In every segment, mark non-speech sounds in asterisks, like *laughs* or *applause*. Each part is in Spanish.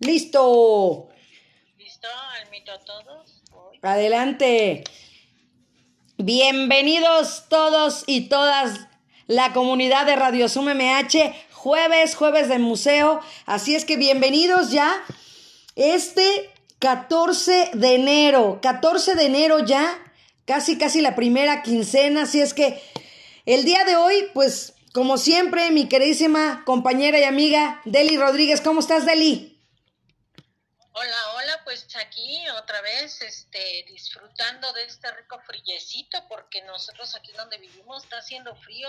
Listo. ¿Listo? Almito a todos. Voy. Adelante. Bienvenidos todos y todas la comunidad de Radio Sum MH, jueves, jueves de museo. Así es que bienvenidos ya. Este 14 de enero, 14 de enero ya, casi casi la primera quincena. Así es que el día de hoy, pues como siempre, mi queridísima compañera y amiga Deli Rodríguez. ¿Cómo estás, Deli? Hola, hola, pues aquí otra vez, este, disfrutando de este rico frillecito, porque nosotros aquí donde vivimos está haciendo frío,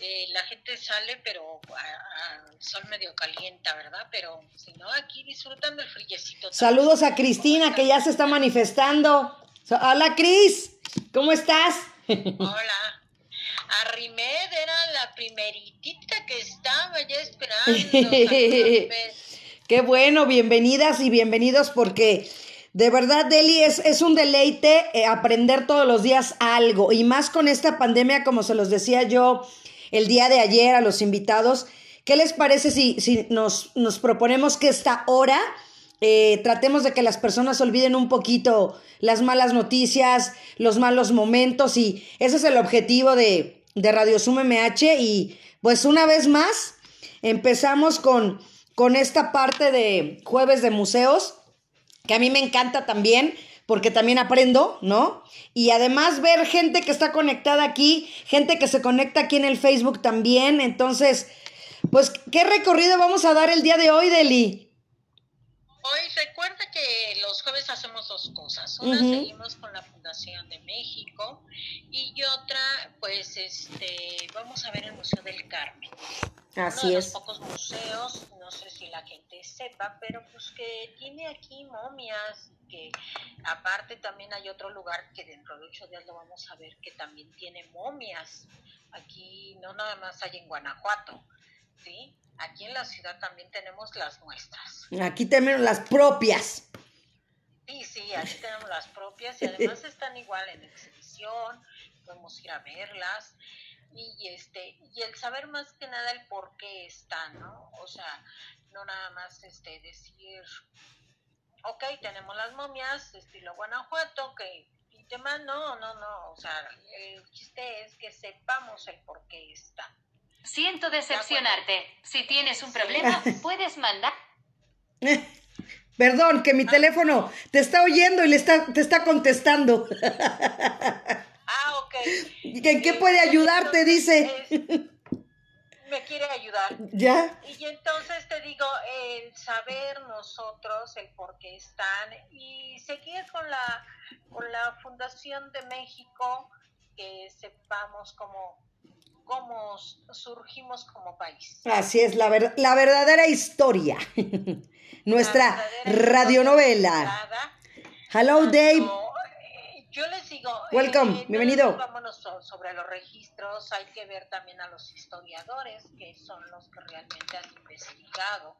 eh, la gente sale, pero al sol medio calienta, ¿verdad? Pero si no, aquí disfrutando el frillecito. Saludos a Cristina, que ya se está manifestando. Hola, Cris, ¿cómo estás? Hola. Arrimed era la primeritita que estaba ya *laughs* esperando. Qué bueno, bienvenidas y bienvenidos porque de verdad, Deli, es, es un deleite eh, aprender todos los días algo y más con esta pandemia, como se los decía yo el día de ayer a los invitados. ¿Qué les parece si, si nos, nos proponemos que esta hora eh, tratemos de que las personas olviden un poquito las malas noticias, los malos momentos y ese es el objetivo de, de Radio Sum MH y pues una vez más empezamos con con esta parte de jueves de museos, que a mí me encanta también, porque también aprendo, ¿no? Y además ver gente que está conectada aquí, gente que se conecta aquí en el Facebook también. Entonces, pues, ¿qué recorrido vamos a dar el día de hoy, Deli? Hoy recuerda que los jueves hacemos dos cosas. Una seguimos con la Fundación de México y otra, pues, este, vamos a ver el Museo del Carmen. Así Uno de es. los pocos museos, no sé si la gente sepa, pero pues que tiene aquí momias, que aparte también hay otro lugar que dentro de ocho días lo vamos a ver, que también tiene momias. Aquí no nada más hay en Guanajuato, ¿sí? Aquí en la ciudad también tenemos las nuestras. Aquí tenemos las propias. Sí, sí, aquí tenemos las propias y además están igual en exhibición, podemos ir a verlas y este y el saber más que nada el por qué están, ¿no? O sea, no nada más este decir, ok, tenemos las momias estilo Guanajuato, que y demás, no, no, no, o sea, el chiste es que sepamos el por qué están. Siento decepcionarte. Si tienes un problema, *laughs* puedes mandar. *laughs* Perdón, que mi teléfono te está oyendo y le está, te está contestando. *laughs* *laughs* ¿En qué puede ayudarte? Dice. me quiere ayudar. ¿Ya? Y entonces te digo, el saber nosotros el por qué están y seguir con la, con la Fundación de México, que sepamos cómo, cómo surgimos como país. Así es, la, ver, la verdadera historia. *laughs* Nuestra verdadera radionovela. historia Hello, Dave. Eh, Yo les digo, Welcome, no bienvenido. nos vámonos so- sobre los registros, hay que ver también a los historiadores, que son los que realmente han investigado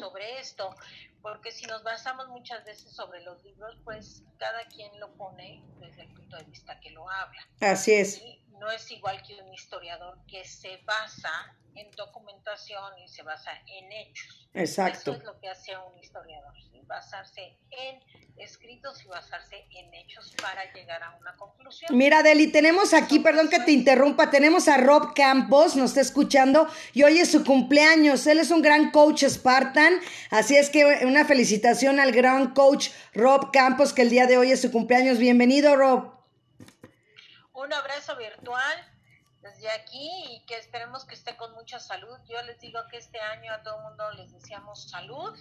sobre esto, porque si nos basamos muchas veces sobre los libros, pues cada quien lo pone desde el punto de vista que lo habla. Así es. No es igual que un historiador que se basa en documentación y se basa en hechos. Exacto. Eso es lo que hace un historiador. Basarse en escritos y basarse en hechos para llegar a una conclusión. Mira, Deli, tenemos aquí, perdón que te interrumpa, tenemos a Rob Campos, nos está escuchando y hoy es su cumpleaños. Él es un gran coach Spartan, así es que una felicitación al gran coach Rob Campos, que el día de hoy es su cumpleaños. Bienvenido, Rob. Un abrazo virtual desde aquí y que esperemos que esté con mucha salud. Yo les digo que este año a todo el mundo les deseamos salud,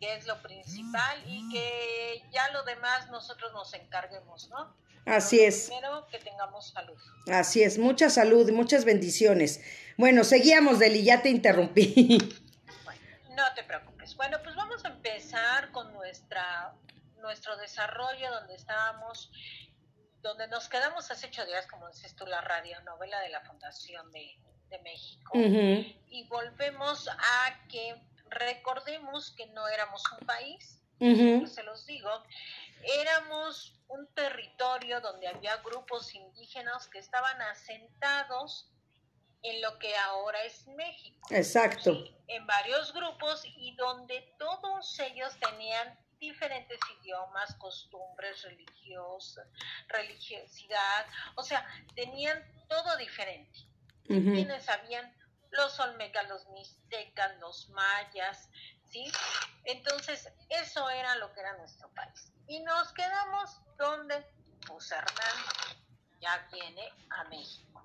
que es lo principal y que ya lo demás nosotros nos encarguemos, ¿no? Así Pero es. Primero que tengamos salud. Así es, mucha salud muchas bendiciones. Bueno, seguíamos, Deli, ya te interrumpí. Bueno, no te preocupes. Bueno, pues vamos a empezar con nuestra nuestro desarrollo donde estábamos, donde nos quedamos hace ocho días, como dices tú, la radionovela de la Fundación de, de México. Y volvemos a que recordemos que no éramos un país, siempre se los digo, éramos un territorio donde había grupos indígenas que estaban asentados en lo que ahora es México. Exacto. Sí, en varios grupos y donde todos ellos tenían diferentes idiomas, costumbres, religiosas, religiosidad, o sea, tenían todo diferente. Quienes sabían los olmecas, los mixtecas, los mayas, ¿sí? Entonces, eso era lo que era nuestro país. Y nos quedamos donde, pues Hernán ya viene a México.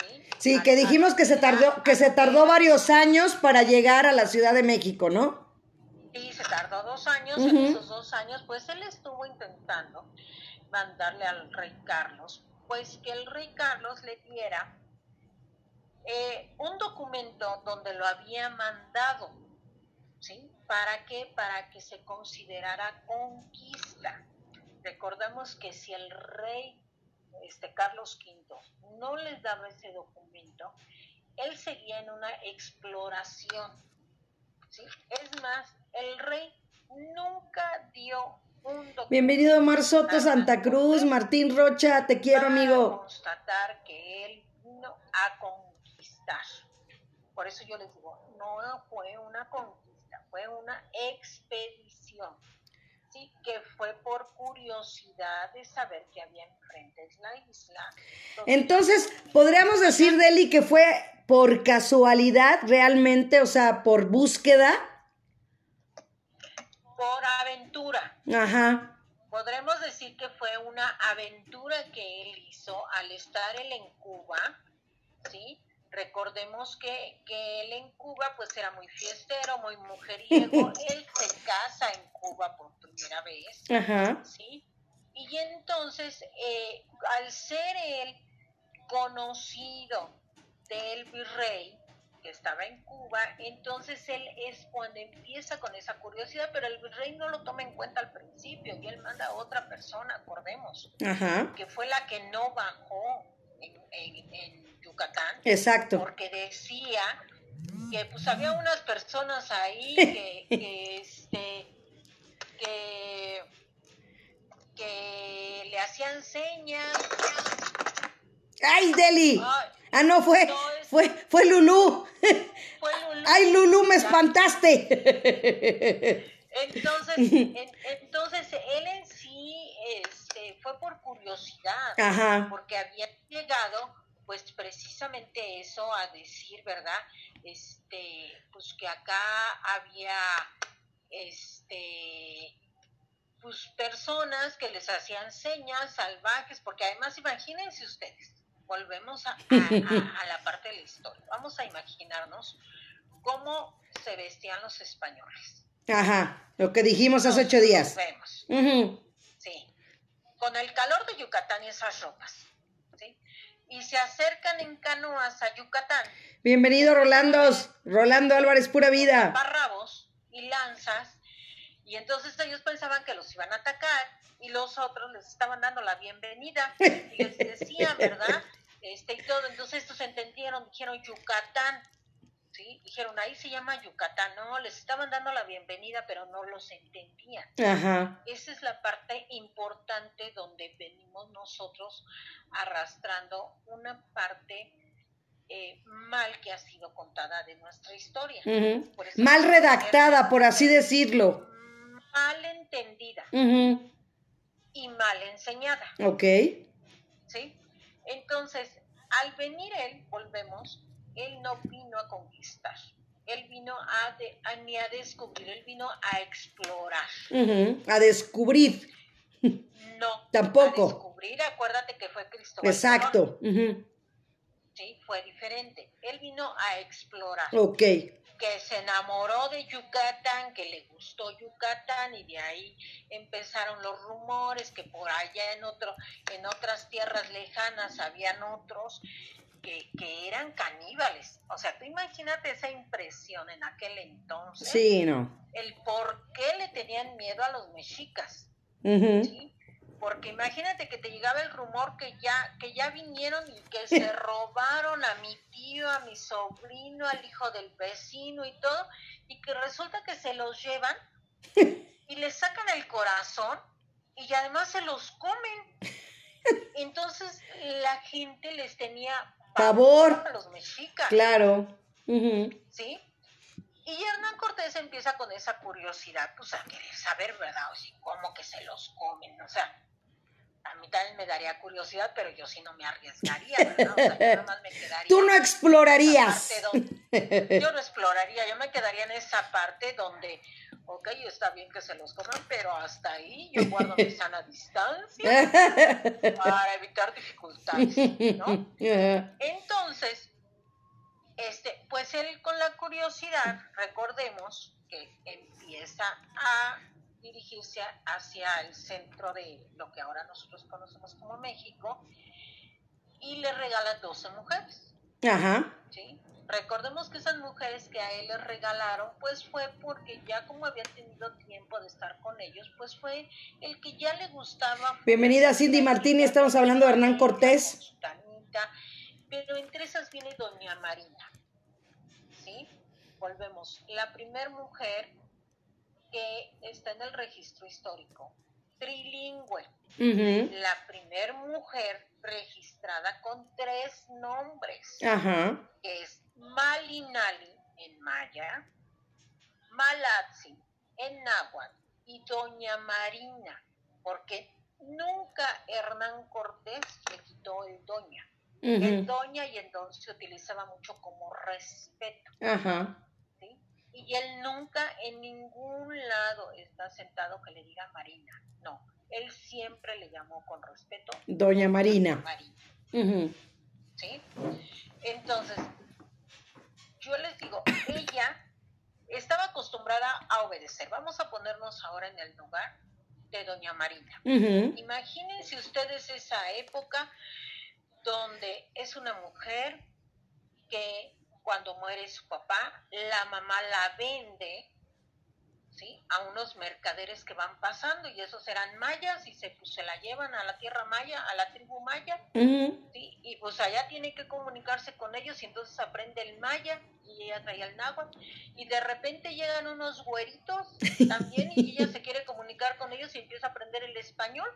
Sí, sí que dijimos que se tardó, que se tardó varios años para llegar a la Ciudad de México, ¿no? Sí, se tardó dos años, en esos dos años, pues él estuvo intentando mandarle al rey Carlos, pues que el rey Carlos le diera eh, un documento donde lo había mandado, ¿sí? ¿Para qué? Para que se considerara conquista. Recordemos que si el rey este, Carlos V no les daba ese documento, él seguía en una exploración. ¿sí? Es más, el rey nunca dio un documento. Bienvenido Mar Soto, Santa Cruz, Martín Rocha, te quiero amigo. constatar que él no ha por eso yo les digo, no fue una conquista, fue una expedición. Sí, que fue por curiosidad de saber que había enfrente de la isla. Entonces, podríamos decir, Deli, que fue por casualidad realmente, o sea, por búsqueda. Por aventura. Ajá. Podremos decir que fue una aventura que él hizo al estar él en Cuba, ¿sí? Recordemos que, él en Cuba pues era muy fiestero, muy mujeriego. *laughs* él se casa en Cuba por primera vez. ¿sí? Y entonces, eh, al ser él conocido del virrey que estaba en Cuba, entonces él es cuando empieza con esa curiosidad, pero el virrey no lo toma en cuenta al principio y él manda a otra persona, acordemos, que fue la que no bajó en Yucatán. Exacto. Porque decía que pues había unas personas ahí *laughs* que, que este que, que le hacían señas. ¡Ay, Deli! ah, no, fue, fue, fue Lulú. *laughs* Fue Lulú. ¡Ay, Lulú, me espantaste! Entonces, *laughs* entonces él en sí este, fue por curiosidad, Ajá. porque había llegado pues precisamente eso a decir, ¿verdad? Este, pues que acá había este pues personas que les hacían señas salvajes, porque además imagínense ustedes, volvemos a, a, la parte de la historia, vamos a imaginarnos cómo se vestían los españoles. Ajá, lo que dijimos hace ocho días. Vemos. Sí, con el calor de Yucatán y esas ropas y se acercan en canoas a Yucatán. Bienvenido Rolando, Rolando Álvarez, pura vida. Parrabos y lanzas, y entonces ellos pensaban que los iban a atacar y los otros les estaban dando la bienvenida y les decían, *laughs* ¿verdad? Este y todo, entonces estos entendieron, dijeron Yucatán, ¿sí? Dijeron, ahí se llama Yucatán, no, les estaban dando la bienvenida, pero no los entendían. Ajá. Esa es la parte importante donde venimos nosotros arrastrando una parte eh, mal que ha sido contada de nuestra historia. Mal redactada, por así decirlo. Mal entendida. Y mal enseñada. Ok. ¿Sí? Entonces, al venir él, volvemos, él no vino a conquistar, él vino a, ni a descubrir, él vino a explorar. A descubrir. No. *laughs* Tampoco. A descubrir, acuérdate que fue Cristóbal. Exacto. Sí, fue diferente. Él vino a explorar. Ok. Que se enamoró de Yucatán, que le gustó Yucatán y de ahí empezaron los rumores que por allá en otro, en otras tierras lejanas habían otros que, eran caníbales. O sea, tú imagínate esa impresión en aquel entonces. Sí, no. El por qué le tenían miedo a los mexicas. Porque imagínate que te llegaba el rumor que ya, que ya vinieron y que *laughs* se robaron a mi tío, a mi sobrino, al hijo del vecino y todo, y que resulta que se los llevan *laughs* y les sacan el corazón y además se los comen. *laughs* Entonces la gente les tenía Pavor. A los mexicas. Claro. ¿Sí? Y Hernán Cortés empieza con esa curiosidad, pues a querer saber, ¿verdad? O sea, cómo que se los comen, o sea, a mí también me daría curiosidad, pero yo sí no me arriesgaría, ¿verdad? O sea, yo nada más me quedaría. Tú no explorarías. donde- yo no exploraría, yo me quedaría en esa parte donde, ok, está bien que se los coman, pero hasta ahí yo guardo mi *laughs* sana distancia *laughs* para evitar dificultades, ¿no? Entonces, este, pues él con la curiosidad, recordemos que empieza a dirigirse hacia el centro de lo que ahora nosotros conocemos como México y le regala 12 mujeres, Ajá. ¿sí? Recordemos que esas mujeres que a él le regalaron, pues fue porque ya como había tenido tiempo de estar con ellos, pues fue el que ya le gustaba. Bienvenida, Cindy Martínez, estamos hablando de Hernán Cortés. Pero entre esas viene Doña Marina. ¿Sí? Volvemos. La primer mujer que está en el registro histórico, trilingüe. La primer mujer registrada con tres nombres, Ajá. que es Malinali en maya, Malatzi en náhuatl y Doña Marina, porque nunca Hernán Cortés le quitó el Doña. El doña y el don se utilizaba mucho como respeto. ¿sí? Y él nunca en ningún lado está sentado que le diga Marina, no, él siempre le llamó con respeto Doña Marina. Marina. ¿sí? Entonces, yo les digo, ella estaba acostumbrada a obedecer. Vamos a ponernos ahora en el lugar de Doña Marina. Ujú. Imagínense ustedes esa época donde es una mujer que cuando muere su papá, la mamá la vende ¿sí? a unos mercaderes que van pasando y esos eran mayas y se, pues, se la llevan a la tierra maya, a la tribu maya. ¿sí? y pues allá tiene que comunicarse con ellos y entonces aprende el maya y ella traía el náhuatl y de repente llegan unos güeritos *laughs* también y ella se quiere comunicar con ellos y empieza a aprender el español,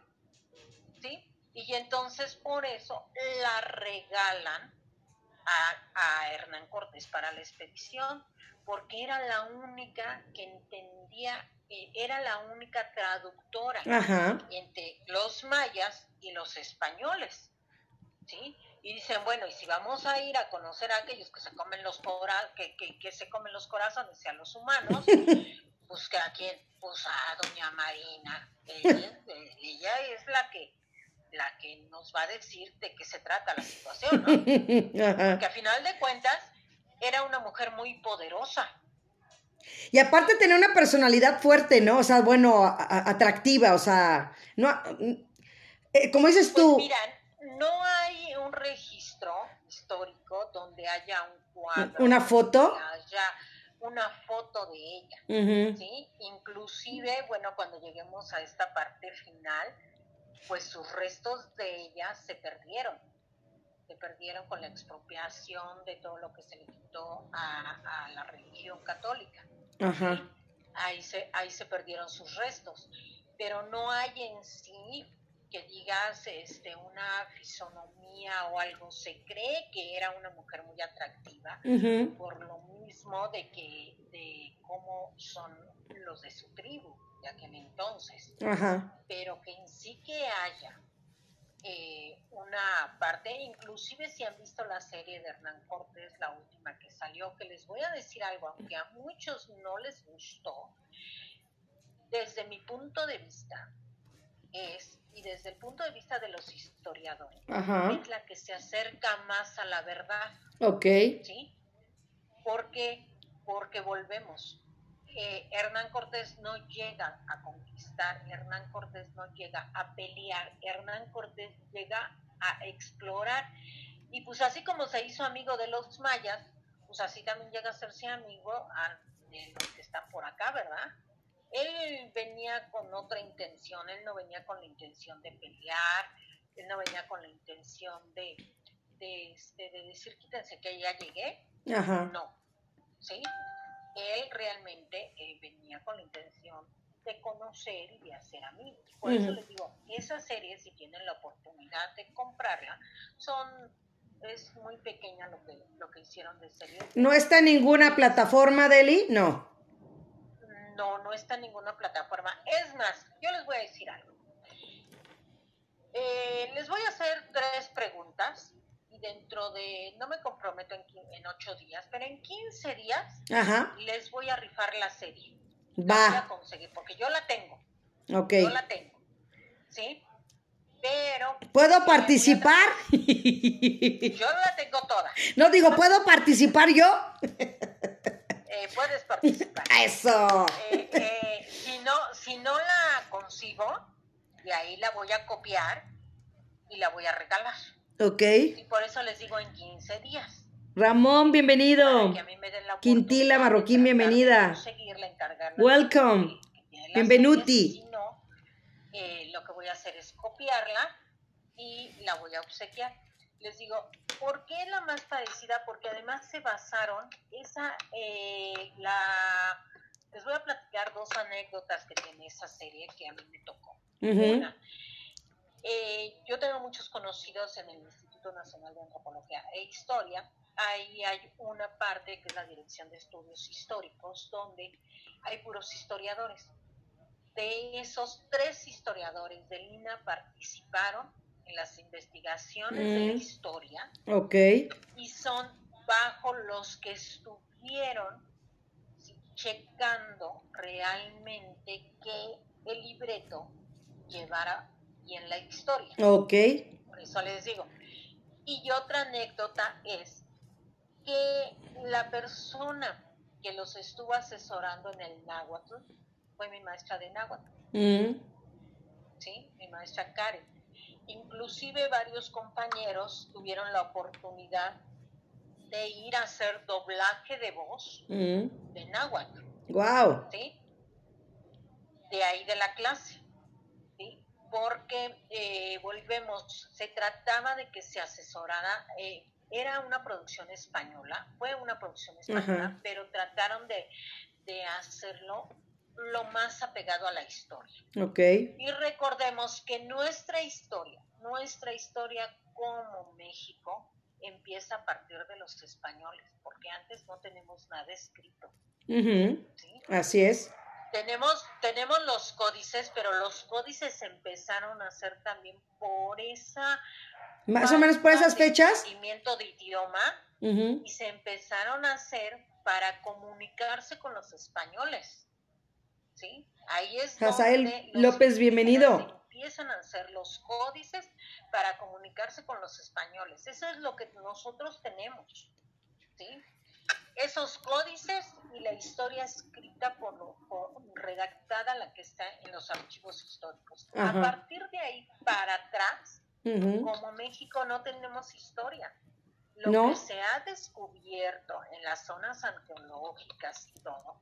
¿sí? Y entonces por eso la regalan a, a Hernán Cortés para la expedición, porque era la única que entendía, eh, era la única traductora Ajá. entre los mayas y los españoles, ¿sí? Y dicen, bueno, y si vamos a ir a conocer a aquellos que se comen los cora que, que, que se comen los corazones y a los humanos, *laughs* pues que a quién, pues a doña Marina, ella, *laughs* ella es la que la que nos va a decir de qué se trata la situación, ¿no? *laughs* Ajá. Que a final de cuentas era una mujer muy poderosa, Y aparte tenía una personalidad fuerte, ¿no? O sea, bueno, a- a- atractiva, o sea, no, eh, como dices Pues tú, mira, no hay un registro histórico donde haya un cuadro, Una foto. donde haya una foto de ella, Ujú. ¿sí? Inclusive, bueno, cuando lleguemos a esta parte final, pues sus restos de ella se perdieron. Se perdieron con la expropiación de todo lo que se le quitó a, a la religión católica Ajá. ahí se, ahí se perdieron sus restos. Pero no hay en sí que digas este, una fisonomía o algo. Se cree que era una mujer muy atractiva por lo mismo de que de cómo son los de su tribu de aquel entonces. Ajá. Pero que en sí que haya eh, una parte, inclusive si han visto la serie de Hernán Cortés, la última que salió, que les voy a decir algo, aunque a muchos no les gustó, desde mi punto de vista es, y desde el punto de vista de los historiadores, Ajá. es la que se acerca más a la verdad, Ok. ¿sí? Porque, porque volvemos. Eh, Hernán Cortés no llega a conquistar, Hernán Cortés no llega a pelear, Hernán Cortés llega a explorar. Y pues así como se hizo amigo de los mayas, pues así también llega a hacerse amigo a- de los que están por acá, ¿verdad? Él venía con otra intención, él no venía con la intención de pelear, él no venía con la intención de, de, este, de decir quítense que ya llegué, Ajá. no, ¿sí? Él realmente eh, venía con la intención de conocer y de hacer amigos. Por eso les digo, esa serie, si tienen la oportunidad de comprarla, son es muy pequeña lo que, lo que hicieron de serie. ¿No está en ninguna plataforma, Deli? No. No, no está en ninguna plataforma. Es más, yo les voy a decir algo. Eh, les voy a hacer tres preguntas y dentro de, no me comprometo en, en ocho días, pero en 15 días Ajá. les voy a rifar la serie. La voy a Va. conseguir porque yo la tengo, Ok. yo la tengo. ¿Sí? Pero... ¿Puedo participar? Yo la tengo toda. No digo, ¿puedo participar yo? Eh, puedes participar. *laughs* Eso. Eh, eh, si no si no la consigo de ahí la voy a copiar y la voy a regalar Ok. y por eso les digo en 15 días Ramón, bienvenido. Quintila Marroquín, bienvenida. Welcome. Bienvenuti. no eh, lo que voy a hacer es copiarla y la voy a obsequiar les digo ¿por qué la más parecida? porque además se basaron esa eh, la les voy a platicar dos anécdotas que tiene esa serie que a mí me tocó Ujú. una, eh, yo tengo muchos conocidos en el Instituto Nacional de Antropología e Historia. Ahí hay una parte que es la Dirección de Estudios Históricos, donde hay puros historiadores. De esos tres historiadores del INA participaron en las investigaciones de la Mm. historia Ok. y son bajo los que estuvieron checando realmente que el libreto llevara bien la historia. Ok. Por eso les digo. Y otra anécdota es que la persona que los estuvo asesorando en el náhuatl fue mi maestra de náhuatl. Mm. ¿sí? Mi maestra Karen. Inclusive varios compañeros tuvieron la oportunidad de ir a hacer doblaje de voz Mm. de náhuatl, Wow. ¿sí? De ahí de la clase, ¿sí? Porque eh, volvemos, se trataba de que se asesorara, eh, era una producción española, fue una producción española, Ajá. pero trataron de, de hacerlo lo más apegado a la historia. Ok. Y recordemos que nuestra historia, nuestra historia como México, empieza a partir de los españoles, porque antes no tenemos nada escrito. ¿sí? Así es. Tenemos, tenemos los códices, pero los códices empezaron a hacer también por esa... Más o menos por esas fechas. de idioma Ujú. y se empezaron a hacer para comunicarse con los españoles. ¿Sí? Ahí es Hazael donde López, bienvenido. Empiezan a hacer los códices para comunicarse con los españoles. Eso es lo que nosotros tenemos. ¿Sí? Esos códices y la historia escrita por, lo- por- redactada, la que está en los archivos históricos. Ajá. A partir de ahí para atrás, Como México no tenemos historia. Lo ¿No? que se ha descubierto en las zonas arqueológicas y todo,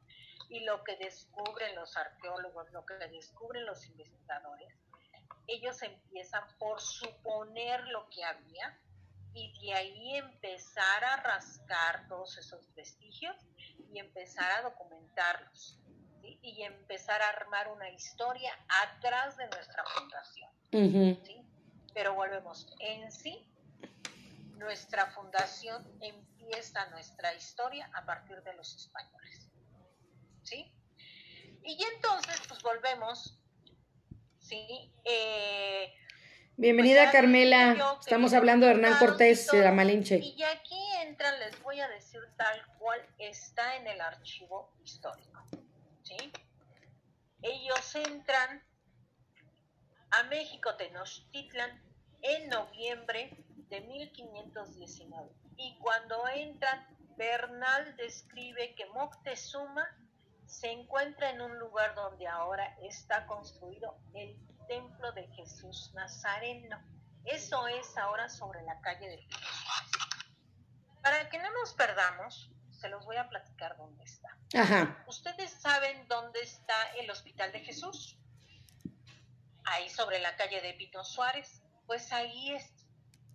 y lo que descubren los arqueólogos, lo que descubren los investigadores, ellos empiezan por suponer lo que había y de ahí empezar a rascar todos esos vestigios y empezar a documentarlos ¿sí? y empezar a armar una historia atrás de nuestra fundación. Pero volvemos, en sí, nuestra fundación empieza nuestra historia a partir de los españoles, ¿sí? Y entonces, pues volvemos, ¿sí? Eh, Bienvenida pues Carmela. yo Estamos hablando de Hernán Cortés de la. Malinche. Y aquí entran, les voy a decir tal cual está en el archivo histórico, ¿sí? Ellos entran a México Tenochtitlan en noviembre de 1519. Y cuando entran, Bernal describe que Moctezuma se encuentra en un lugar donde ahora está construido el templo de Jesús Nazareno. Eso es ahora sobre la calle de Suárez. Para que no nos perdamos, se los voy a platicar dónde está. Ajá. ¿Ustedes saben dónde está el Hospital de Jesús? Ahí sobre la calle de Pino Suárez. Pues ahí es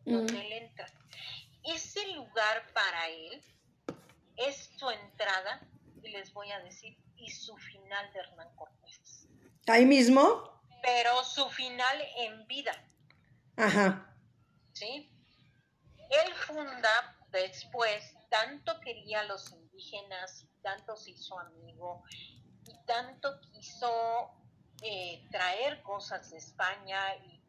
donde Mm. él entra. Ese lugar para él es su entrada, y les voy a decir, y su final de Hernán Cortés. Ahí mismo. Pero su final en vida, Ajá. ¿sí? Él funda después, tanto quería a los indígenas, tanto se hizo amigo y tanto quiso eh, traer cosas de España y, y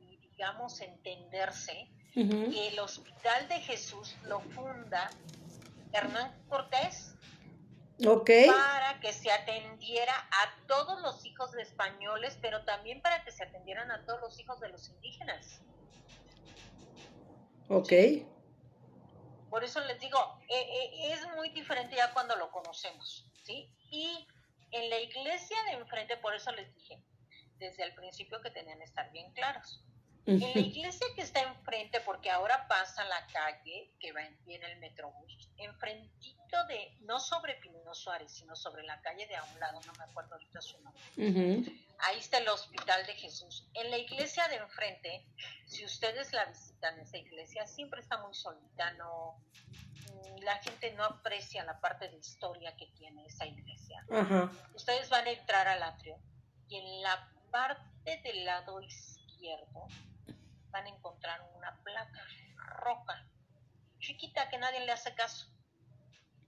digamos, entenderse, Ujú. que el Hospital de Jesús lo funda Hernán Cortés para que se atendiera a todos los hijos de españoles, pero también para que se atendieran a todos los hijos de los indígenas. Ok. Por eso les digo, eh, eh, es muy diferente ya cuando lo conocemos, ¿sí? Y en la iglesia de enfrente, por eso les dije desde el principio que tenían que estar bien claros. En la iglesia que está enfrente, porque ahora pasa la calle que va en, viene el metrobús, enfrentito de, no sobre Pino Suárez, sino sobre la calle de a un lado, no me acuerdo ahorita su nombre. Ujú. Ahí está el Hospital de Jesús. En la iglesia de enfrente, si ustedes la visitan, esa iglesia siempre está muy solita, no, mm, la gente no aprecia la parte de historia que tiene esa iglesia. Ajá. Ustedes van a entrar al atrio y en la parte del lado izquierdo van a encontrar una placa roja, chiquita que nadie le hace caso,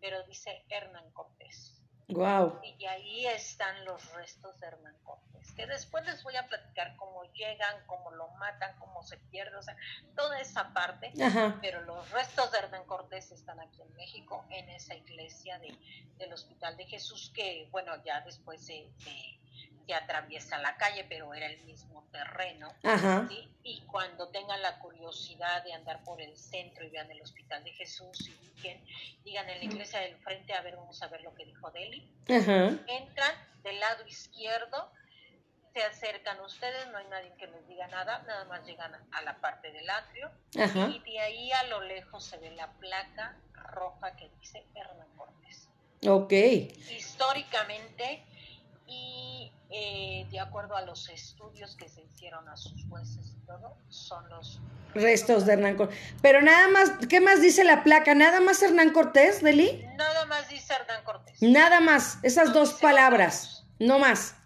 pero dice Hernán Cortés. Wow. Y ahí están los restos de Hernán Cortés, que después les voy a platicar cómo llegan, cómo lo matan, cómo se pierde, o sea, toda esa parte. Ajá. Pero los restos de Hernán Cortés están aquí en México, en esa iglesia de, del Hospital de Jesús, que bueno, ya después se, se, se atraviesa la calle, pero era el mismo terreno. Ajá. ¿sí? Y cuando tengan la curiosidad de andar por el centro y vean el Hospital de Jesús y digan, digan en la iglesia del frente, a ver, vamos a ver lo que dijo Deli. Ajá. Entran del lado izquierdo, se acercan ustedes, no hay nadie que les diga nada, nada más llegan a la parte del atrio Ajá. y de ahí a lo lejos se ve la placa roja que dice Hernán Cortés. Ok. Históricamente y eh, de acuerdo a los estudios que se hicieron a sus jueces y todo, son los Restos de Hernán Cortés. Pero nada más, ¿qué más dice la placa? ¿Nada más Hernán Cortés, Deli? Nada más dice Hernán Cortés. Nada más. Esas dos palabras. No más.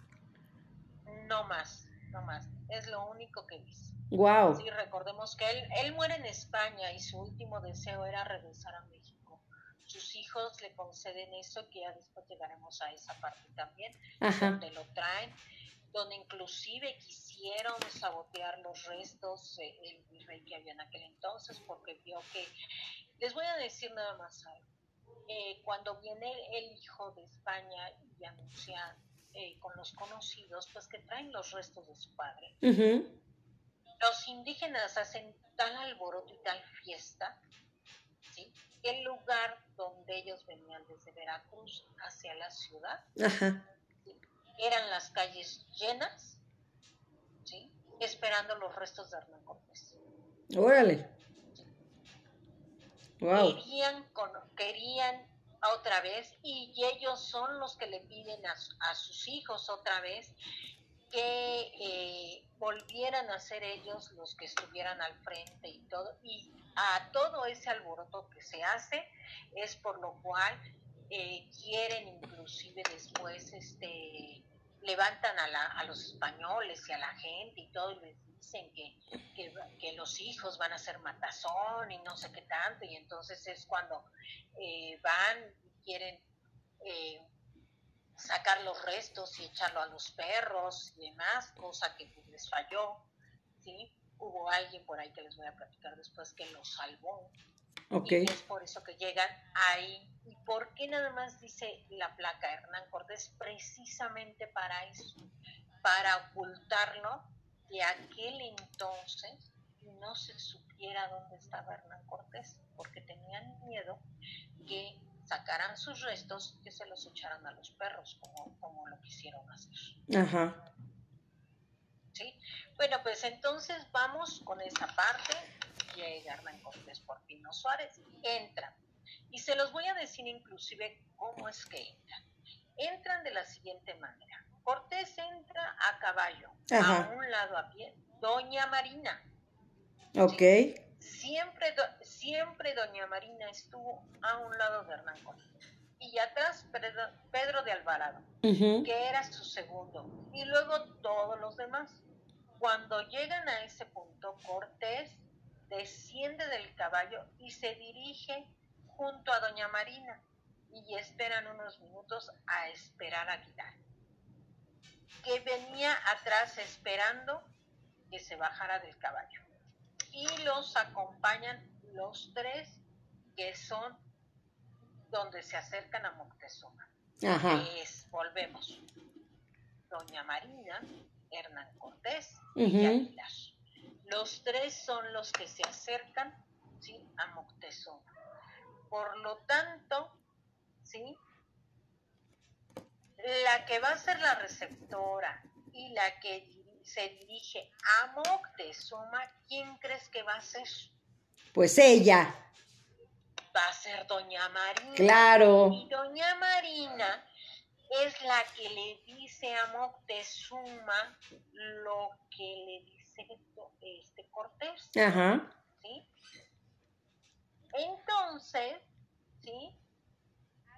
No más, no más. Es lo único que dice. Wow. Sí, recordemos que él, él muere en España y su último deseo era regresar a México. Hijos le conceden eso, que ya después llegaremos a esa parte también, Ajá. donde lo traen, donde inclusive quisieron sabotear los restos eh, el virrey que había en aquel entonces, porque vio que, les voy a decir nada más algo, Eh, cuando viene el hijo de España y anuncia eh, con los conocidos, pues que traen los restos de su padre, Ujú. los indígenas hacen tal alboroto y tal fiesta, ¿sí? el lugar donde ellos venían desde Veracruz hacia la ciudad, eran las calles llenas, ¿sí? esperando los restos de Hernán Cortés. Órale. Wow. Querían, con- querían otra vez y ellos son los que le piden a, a sus hijos otra vez que eh, volvieran a ser ellos los que estuvieran al frente y todo. Y a todo ese alboroto que se hace es por lo cual eh, quieren inclusive después este levantan a, la- a los españoles y a la gente y todo y les dicen que, que, los hijos van a ser matazón y no sé qué tanto y entonces es cuando eh, van y quieren eh, sacar los restos y echarlo a los perros y demás, cosa que pues, les falló, ¿sí? Hubo alguien por ahí que les voy a platicar después que los salvó. Ok. Y es por eso que llegan ahí. ¿Y por qué nada más dice la placa Hernán Cortés? Precisamente para eso, para ocultarlo de aquel entonces no se supiera dónde estaba Hernán Cortés, porque tenían miedo que sacaran sus restos y que se los echaran a los perros, como, como lo quisieron hacer. Ajá. ¿Sí? Bueno, pues entonces vamos con esa parte. Llega Hernán Cortés por Pino Suárez, entra. Y se los voy a decir inclusive cómo es que entran. Entran de la siguiente manera. Cortés entra a caballo, Ajá. a un lado a pie. Doña Marina, Ok. siempre, do- siempre Doña Marina estuvo a un lado de Hernán Cortés. Y atrás Pedro, Pedro de Alvarado que era su segundo, y luego todos los demás. Cuando llegan a ese punto, Cortés desciende del caballo y se dirige junto a doña Marina y esperan unos minutos a esperar a Aguilar, que venía atrás esperando que se bajara del caballo. Y los acompañan los tres que son donde se acercan a Moctezuma. Ajá. Es, volvemos, doña Marina, Hernán Cortés y Aguilar. Los tres son los que se acercan ¿sí? a Moctezuma. Por lo tanto, ¿sí? la que va a ser la receptora y la que se dirige a Moctezuma, ¿quién crees que va a ser? Pues ella, Va a ser Doña Marina. claro. Y Doña Marina es la que le dice a Moctezuma lo que le dice este Cortés. Ajá. ¿sí? Entonces, ¿sí?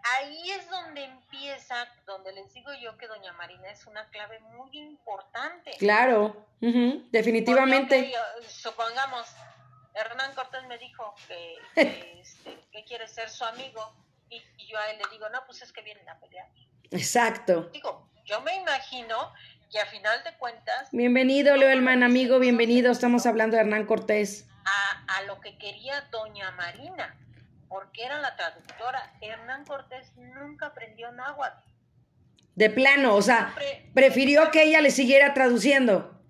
Ahí es donde empieza, donde les digo yo que Doña Marina es una clave muy importante. Claro. Definitivamente. Supongamos, Hernán Cortés me dijo que, que, *laughs* este, que quiere ser su amigo y, y yo a él le digo, no, pues es que vienen a pelear. Exacto. Digo, yo me imagino que a final de cuentas Bienvenido, Leo Elman, amigo, bienvenido. Estamos hablando de Hernán Cortés. a, a lo que quería Doña Marina, porque era la traductora. Hernán Cortés nunca aprendió náhuatl. De plano, o sea, Siempre- prefirió que ella le siguiera traduciendo.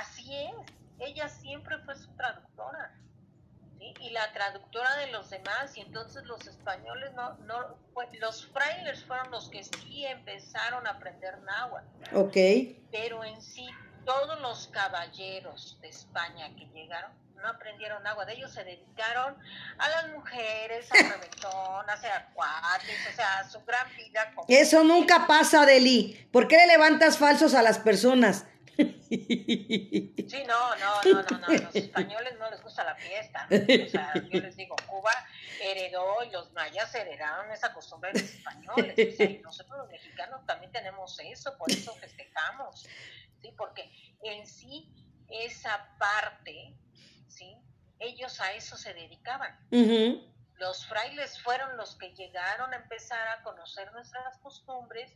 Así es, ella siempre fue su traductora. Y la traductora de los demás, y entonces los españoles no, no los frailes fueron los que sí empezaron a aprender náhuatl. Ok. pero en sí todos los caballeros de España que llegaron no aprendieron agua, de ellos se dedicaron a las mujeres, al reventón, a hacer acuates, o sea, a su gran vida. como- Eso nunca pasa, Deli. ¿Por qué le levantas falsos a las personas? *laughs* Sí, no, no, no, no, no, los españoles no les gusta la fiesta. O sea, yo les digo, Cuba heredó y los mayas heredaron esa costumbre de los españoles. O sea, y nosotros los mexicanos también tenemos eso, por eso festejamos. Sí, porque en sí esa parte, sí, ellos a eso se dedicaban. Los frailes fueron los que llegaron a empezar a conocer nuestras costumbres,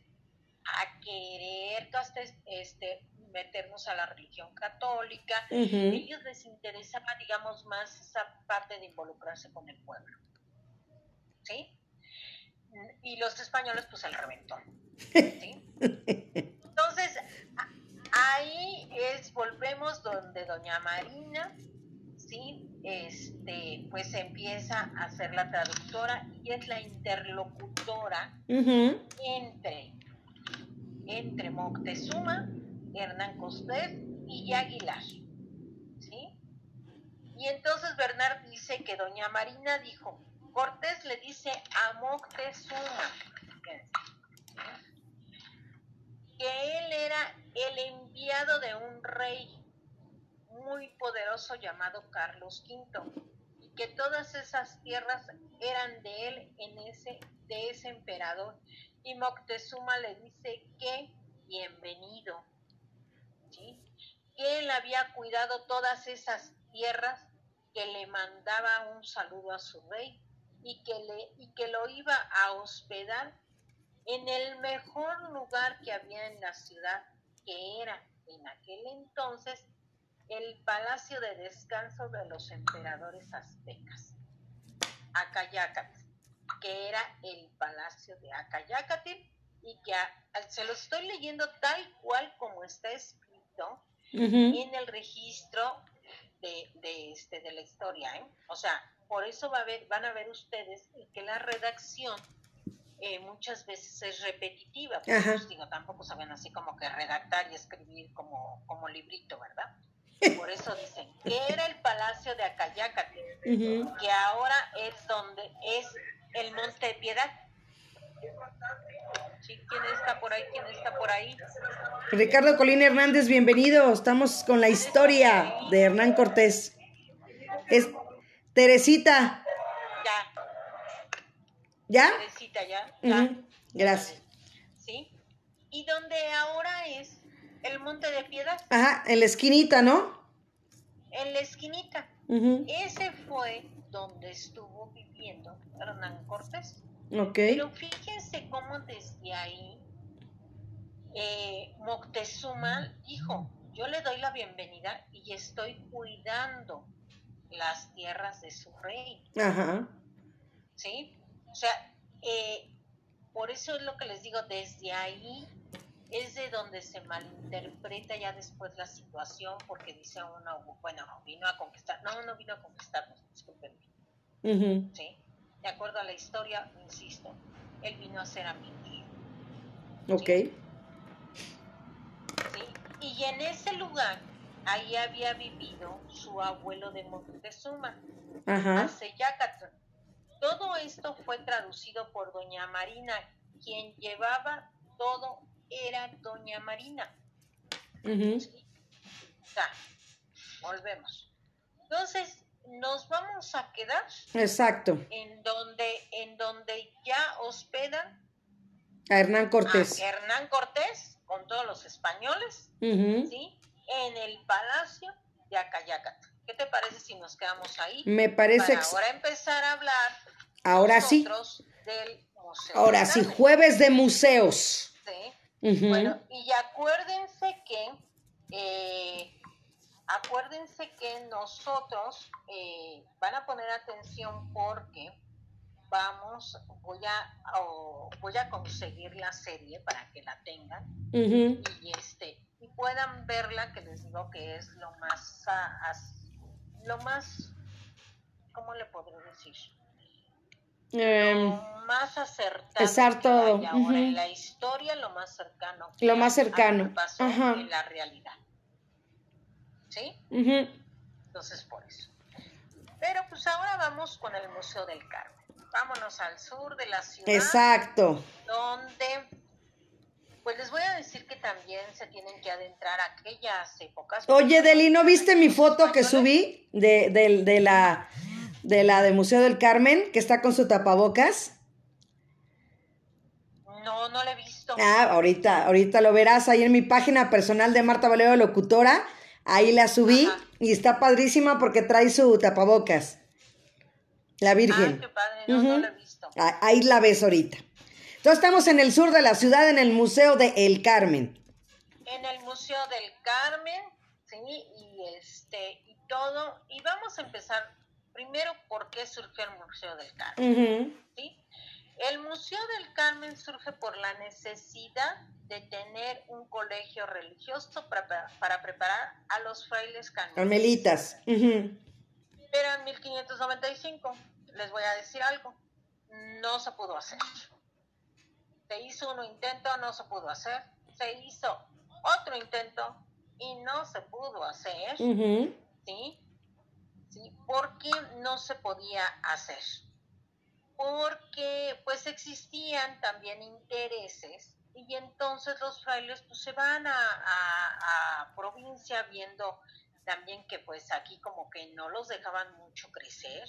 a querer castes- este, meternos a la religión católica. ujú. Ellos les interesaba, digamos, más esa parte de involucrarse con el pueblo. ¿Sí? Y los españoles, pues el reventón. ¿Sí? *laughs* Entonces, ahí es, volvemos donde doña Marina, ¿sí? Este, pues empieza a ser la traductora y es la interlocutora entre, entre Moctezuma, Hernán Cortés y Aguilar. ¿Sí? Y entonces Bernard dice que doña Marina dijo, Cortés le dice a Moctezuma que él era el enviado de un rey muy poderoso llamado Carlos V y que todas esas tierras eran de él en ese de ese emperador y Moctezuma le dice que bienvenido él había cuidado todas esas tierras que le mandaba un saludo a su rey y que le y que lo iba a hospedar en el mejor lugar que había en la ciudad que era en aquel entonces el palacio de descanso de los emperadores aztecas, Acayácatl, que era el palacio de Acayácatl y que se lo estoy leyendo tal cual como está escrito En el registro de, de, este, de la historia. ¿eh? O sea, por eso va a ver, van a ver ustedes que la redacción eh, muchas veces es repetitiva. porque, Ajá. pues, digo, tampoco saben así como que redactar y escribir como, como librito, ¿verdad? *laughs* Por eso dicen que era el palacio de Acayácatl, Ujú. que ahora es donde es el Monte de Piedad. Sí, ¿Quién está por ahí? ¿Quién está por ahí? Ricardo Colín Hernández, bienvenido. Estamos con la historia de Hernán Cortés. Es Teresita, Ya, ¿ya? Teresita, ya. Gracias. ¿Sí? Y donde ahora es el Monte de Piedad, Ajá, en la esquinita, ¿no? en la esquinita. Ese fue donde estuvo viviendo Hernán Cortés. Ok. Pero fíjense cómo desde ahí eh, Moctezuma dijo, yo le doy la bienvenida y estoy cuidando las tierras de su rey. Ajá. ¿Sí? O sea, eh, por eso es lo que les digo, desde ahí es de donde se malinterpreta ya después la situación, porque dice uno, bueno, vino a conquistar, no, no vino a conquistarnos, discúlpenme. ¿Sí? De acuerdo a la historia, insisto, él vino a ser amigos. Ok. ¿Sí? Y en ese lugar, ahí había vivido su abuelo de Montezuma, Ajá. Aceyácatl. Todo esto fue traducido por doña Marina, quien llevaba todo era doña Marina. ¿sí? Sea, volvemos. Entonces, nos vamos a quedar Exacto. en donde, en donde ya hospedan A Hernán Cortés. a Hernán Cortés con todos los españoles, Ujú. ¿sí? En el palacio de Acayácatl. ¿Qué te parece si nos quedamos ahí? Me parece... Para ahora empezar a hablar Ahora sí. del museo. Ahora sí, jueves de museos. ¿sí? Bueno, y acuérdense que, eh, acuérdense que nosotros eh, van a poner atención porque vamos, voy a, voy a conseguir la serie para que la tengan y este y puedan verla, que les digo que es lo más, ah, lo más, ¿cómo le podré decir? Em, lo más acertado Exacto, que hay ahora ujú. en la historia, lo más cercano. que Lo más a cercano, que pasó ajá. en la realidad. ¿Sí? ujú. Entonces, por eso. Pero pues ahora vamos con el Museo del Carmen. Vámonos al sur de la ciudad, Exacto. donde, pues les voy a decir que también se tienen que adentrar a aquellas épocas. Oye, Deli, ¿no viste mi foto que subí de, del- de la de la de Museo del Carmen, que está con su tapabocas? No, no lo he visto. Ah, ahorita, ahorita lo verás ahí en mi página personal de Marta Valero Locutora. Ahí la subí Ajá. y está padrísima porque trae su tapabocas. La Virgen. qué padre, no, lo he visto. Ah, Ahí la ves ahorita. Entonces estamos en el sur de la ciudad, en el Museo de El Carmen. en el Museo del Carmen, ¿sí? Y este, y todo, y vamos a empezar primero por qué surgió el Museo del Carmen. ¿sí? El Museo del Carmen surge por la necesidad de tener un colegio religioso para, para preparar a los frailes carmelitas. Carmelitas. Pero en 1595, les voy a decir algo, no se pudo hacer. Se hizo un intento, no se pudo hacer. Se hizo otro intento y no se pudo hacer. Ujú. ¿Sí? ¿Sí? ¿Por qué no se podía hacer? Porque pues existían también intereses y entonces los frailes pues se van a, a- a provincia viendo también que pues aquí como que no los dejaban mucho crecer,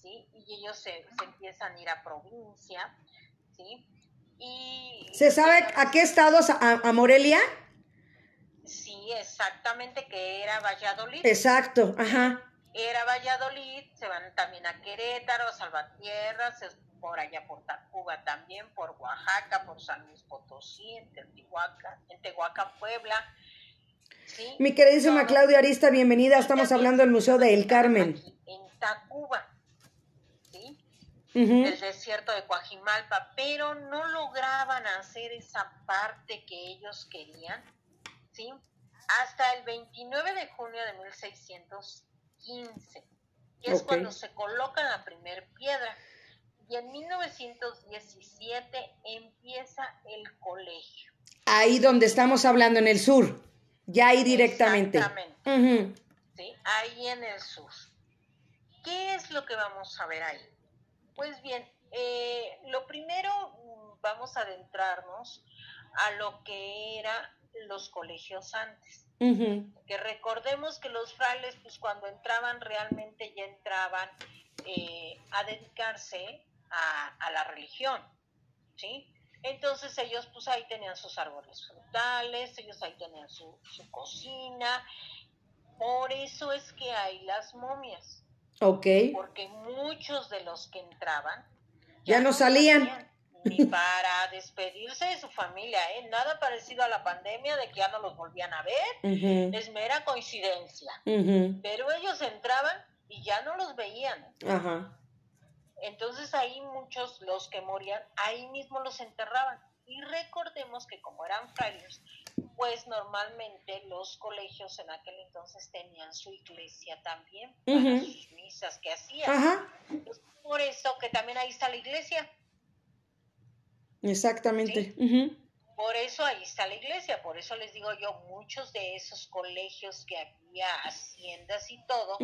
¿sí? Y ellos se, se empiezan a ir a provincia, ¿sí? Y... ¿Se sabe a qué estados? ¿A, a Morelia? Sí, exactamente, que era Valladolid. Exacto, ajá. Era Valladolid, se van también a Querétaro, Salvatierra, se- por allá por Tacuba también, por Oaxaca, por San Luis Potosí, en Teotihuacán, en Tehuacán, Puebla. ¿sí? Mi queridísima. Claudia Arista, bienvenida. Estamos También hablando del Museo de El Carmen. aquí En Tacuba, ¿sí? El desierto de Coajimalpa, pero no lograban hacer esa parte que ellos querían, ¿sí? Hasta el 29 de junio de 1615, que es cuando se coloca la primer piedra. Y en 1917 empieza el colegio. Ahí donde estamos hablando, en el sur. Ya ahí directamente. Exactamente. Ahí en el sur. ¿Qué es lo que vamos a ver ahí? Pues bien, eh, lo primero mm, vamos a adentrarnos a lo que eran los colegios antes. Ujú. Que recordemos que los frailes, pues cuando entraban realmente ya entraban eh, a dedicarse a, a la religión, ¿sí? Entonces ellos pues ahí tenían sus árboles frutales, ellos ahí tenían su, su cocina Por eso es que hay las momias. Ok. Porque muchos de los que entraban ya, no salían. Ni para despedirse de su familia, ¿eh? Nada parecido a la pandemia de que ya no los volvían a ver. Es mera coincidencia. Pero ellos entraban y ya no los veían. Ajá. Entonces ahí muchos, los que morían, ahí mismo los enterraban. Y recordemos que como eran frailes, pues normalmente los colegios en aquel entonces tenían su iglesia también, para sus misas que hacían. por eso que también ahí está la iglesia. Exactamente. Por eso ahí está la iglesia, por eso les digo yo, muchos de esos colegios que había, haciendas y todo,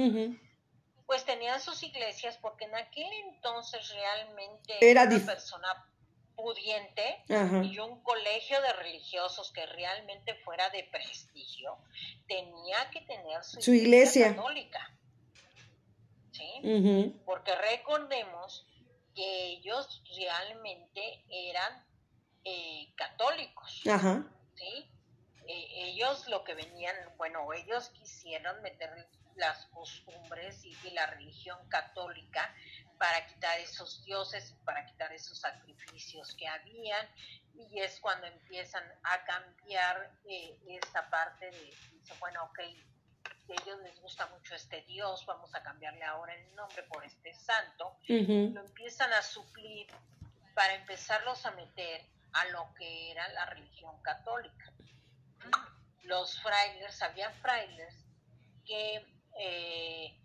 pues tenían sus iglesias porque en aquel entonces realmente era una persona pudiente y un colegio de religiosos que realmente fuera de prestigio tenía que tener su, iglesia, católica. ¿Sí? Porque recordemos que ellos realmente eran eh, católicos. ¿sí? Eh, ellos lo que venían, bueno, ellos quisieron meter las costumbres y, la religión católica para quitar esos dioses, para quitar esos sacrificios que habían, y es cuando empiezan a cambiar eh, esta parte de, dice, bueno, ok, a ellos les gusta mucho este dios, vamos a cambiarle ahora el nombre por este santo, lo empiezan a suplir para empezarlos a meter a lo que era la religión católica. Los frailes, había frailes que eh,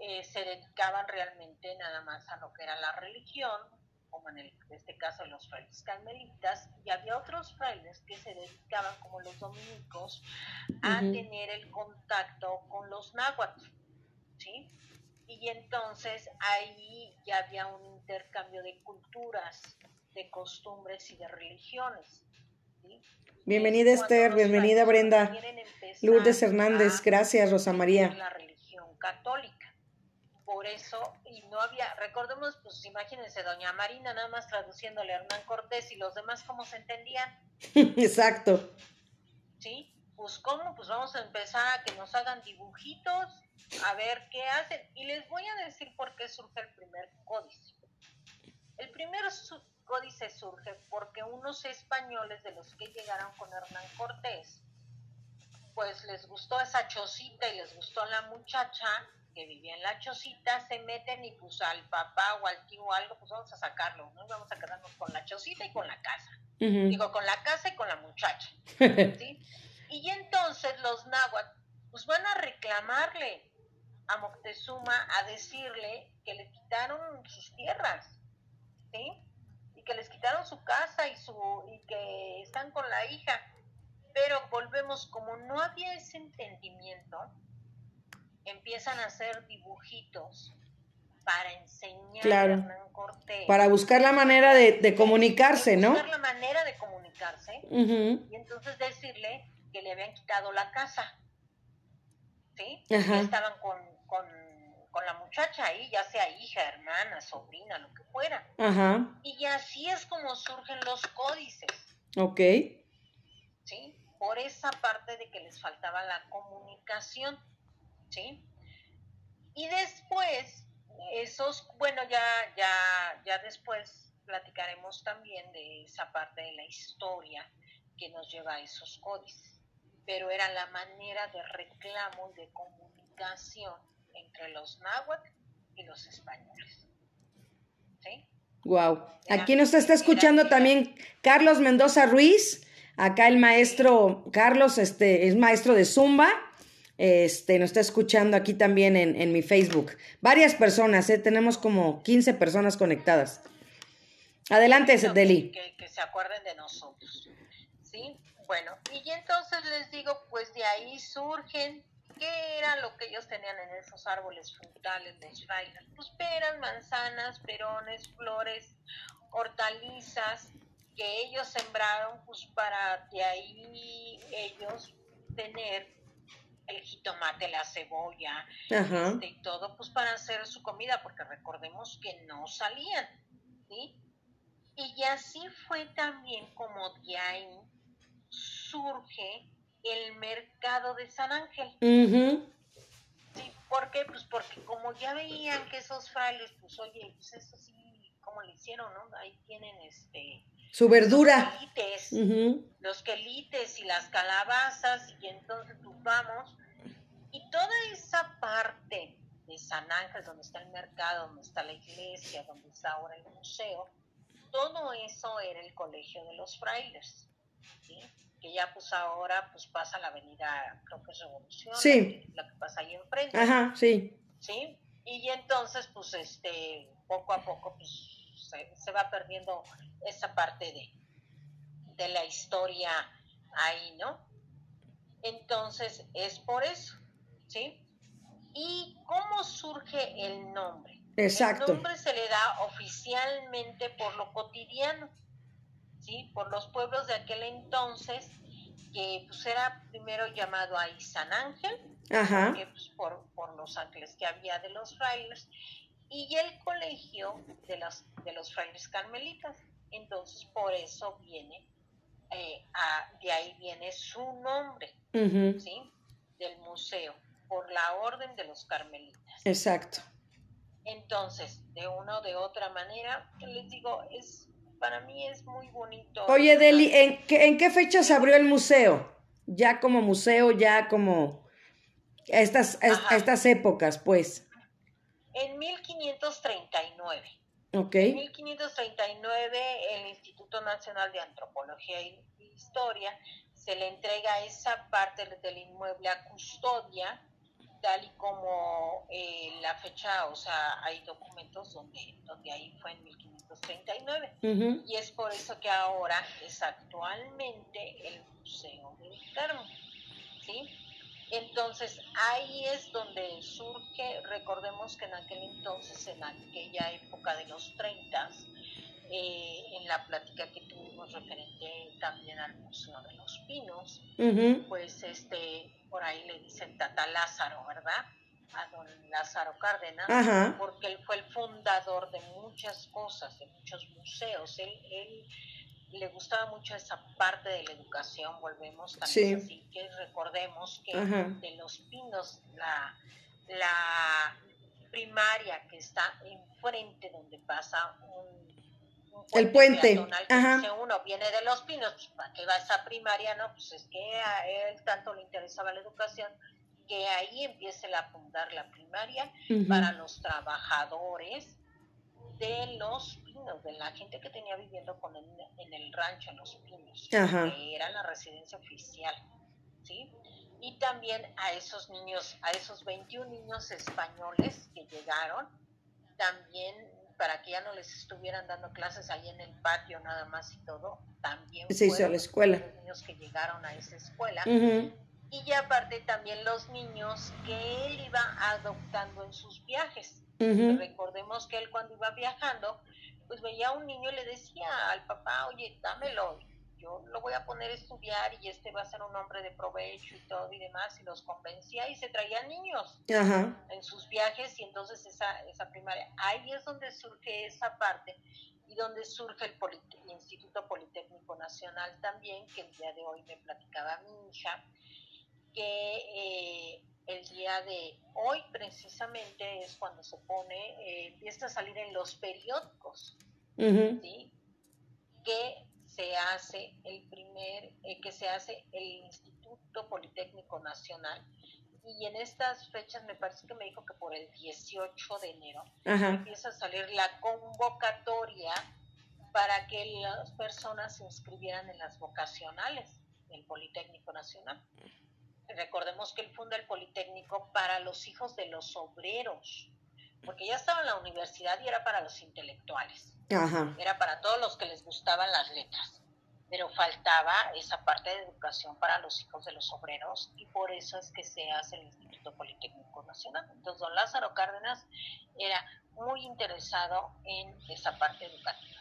eh, se dedicaban realmente nada más a lo que era la religión, como en, este caso los frailes carmelitas, y había otros frailes que se dedicaban, como los dominicos, a tener el contacto con los náhuatl, ¿sí? Y entonces ahí ya había un intercambio de culturas, de costumbres y de religiones. Bienvenida Esther, bienvenida Brenda. Lourdes Hernández, gracias Rosa María católica. Por eso, y no había, recordemos, pues imagínense, doña Marina nada más traduciéndole a Hernán Cortés y los demás cómo se entendían. *laughs* Exacto. ¿Sí? Pues cómo, pues vamos a empezar a que nos hagan dibujitos, a ver qué hacen. Y les voy a decir por qué surge el primer códice. El primer códice surge porque unos españoles de los que llegaron con Hernán Cortés, pues les gustó esa chocita y les gustó la muchacha que vivía en la chocita, se meten y pues al papá o al tío o algo, pues vamos a sacarlo, ¿no? Vamos a quedarnos con la chocita y con la casa. Digo, con la casa y con la muchacha. *laughs* ¿sí? Y entonces los náhuatl, pues van a reclamarle a Moctezuma, a decirle que le quitaron sus tierras, ¿sí? Y que les quitaron su casa y, su, y que están con la hija pero volvemos, como no había ese entendimiento, empiezan a hacer dibujitos para enseñar a Hernán Cortés. Para buscar la manera de, comunicarse, ¿no? Buscar la manera de comunicarse y entonces decirle que le habían quitado la casa. ¿Sí? Estaban con, con, con, la muchacha ahí, ya sea hija, hermana, sobrina, lo que fuera. Ajá. Y así es como surgen los códices. Ok. ¿Sí? por esa parte de que les faltaba la comunicación, ¿sí? Y después, esos, bueno, ya, ya, ya después platicaremos también de esa parte de la historia que nos lleva a esos códices, pero era la manera de reclamo y de comunicación entre los náhuatl y los españoles. ¿Sí? Wow. Aquí nos está escuchando también Carlos Mendoza Ruiz. Acá el maestro Carlos este, es maestro de Zumba. Este, nos está escuchando aquí también en, mi Facebook. Varias personas, ¿eh? tenemos como 15 personas conectadas. Adelante, Deli. Que, que, se acuerden de nosotros. ¿Sí? Bueno, y entonces les digo, pues de ahí surgen, ¿qué era lo que ellos tenían en esos árboles frutales, los frailes? Pues peras, manzanas, perones, flores, hortalizas, que ellos sembraron pues para de ahí ellos tener el jitomate, la cebolla este, y todo pues para hacer su comida porque recordemos que no salían, ¿sí? Y así fue también como de ahí surge el mercado de San Ángel. ¿Por qué? Pues porque como ya veían que esos frailes, pues oye, pues eso sí, ¿cómo le hicieron, no? Ahí tienen este... Su verdura. Los quelites, los quelites y las calabazas, y entonces pues vamos. Y toda esa parte de San Ángel, donde está el mercado, donde está la iglesia, donde está ahora el museo, todo eso era el colegio de los frailes, ¿sí? que ya pues ahora pues pasa la avenida, creo que es Revolución, sí. la, que, pasa ahí enfrente. Ajá, sí. Sí, y entonces pues este, poco a poco pues se, va perdiendo esa parte de, de la historia ahí, ¿no? Entonces es por eso, ¿sí? ¿Y cómo surge el nombre? Exacto. El nombre se le da oficialmente por lo cotidiano, ¿sí? Por los pueblos de aquel entonces, que pues era primero llamado ahí San Ángel, Ajá. pues, por, por los ángeles que había de los frailes, y el colegio de los, de los frailes carmelitas. Entonces, por eso viene, eh, de ahí viene su nombre, ¿sí? Del museo, por la orden de los carmelitas. Exacto. Entonces, de una o de otra manera, les digo, es para mí es muy bonito. Oye, Deli, ¿en qué, ¿en qué fecha se abrió el museo? Ya como museo, ya como estas, estas épocas, pues. En 1539. Ok. En 1539 el Instituto Nacional de Antropología e Historia se le entrega esa parte del inmueble a custodia, tal y como eh, la fecha, o sea, hay documentos donde, donde ahí fue en 1539. Y es por eso que ahora es actualmente el Museo del Carmen. ¿Sí? Entonces ahí es donde surge, recordemos que en aquel entonces, en aquella época de los 30, eh, en la plática que tuvimos referente también al Museo de los Pinos, pues este, por ahí le dicen Tata Lázaro, ¿verdad? A don Lázaro Cárdenas, porque él fue el fundador de muchas cosas, de muchos museos. Él, él le gustaba mucho esa parte de la educación, volvemos también así, que recordemos que de los pinos, la, la primaria que está enfrente donde pasa un, puente el puente uno viene de los pinos, pues, ¿para qué va esa primaria? No, pues es que a él tanto le interesaba la educación que ahí empiece a fundar la primaria para los trabajadores de los pinos, de la gente que tenía viviendo con en el rancho, en los pinos, que era la residencia oficial, ¿sí? Y también a esos niños, a esos 21 niños españoles que llegaron, también para que ya no les estuvieran dando clases ahí en el patio nada más y todo, también se hizo a la escuela. los niños que llegaron a esa escuela. Y ya aparte también los niños que él iba adoptando en sus viajes. Recordemos que él cuando iba viajando, pues veía a un niño y le decía al papá, oye, dámelo, yo lo voy a poner a estudiar y este va a ser un hombre de provecho y todo y demás, y los convencía y se traían niños en sus viajes y entonces esa, esa primaria, ahí es donde surge esa parte y donde surge el, Instituto Politécnico Nacional también, que el día de hoy me platicaba mi hija, que eh, el día de hoy precisamente es cuando se pone, eh, empieza a salir en los periódicos, ¿sí? que se hace el primer, eh, que se hace el Instituto Politécnico Nacional. Y en estas fechas me parece que me dijo que por el 18 de enero empieza a salir la convocatoria para que las personas se inscribieran en las vocacionales del Politécnico Nacional. Recordemos que él funda el Politécnico para los hijos de los obreros, porque ya estaba en la universidad y era para los intelectuales. Era para todos los que les gustaban las letras. Pero faltaba esa parte de educación para los hijos de los obreros y por eso es que se hace el Instituto Politécnico Nacional. Entonces, don Lázaro Cárdenas era muy interesado en esa parte educativa.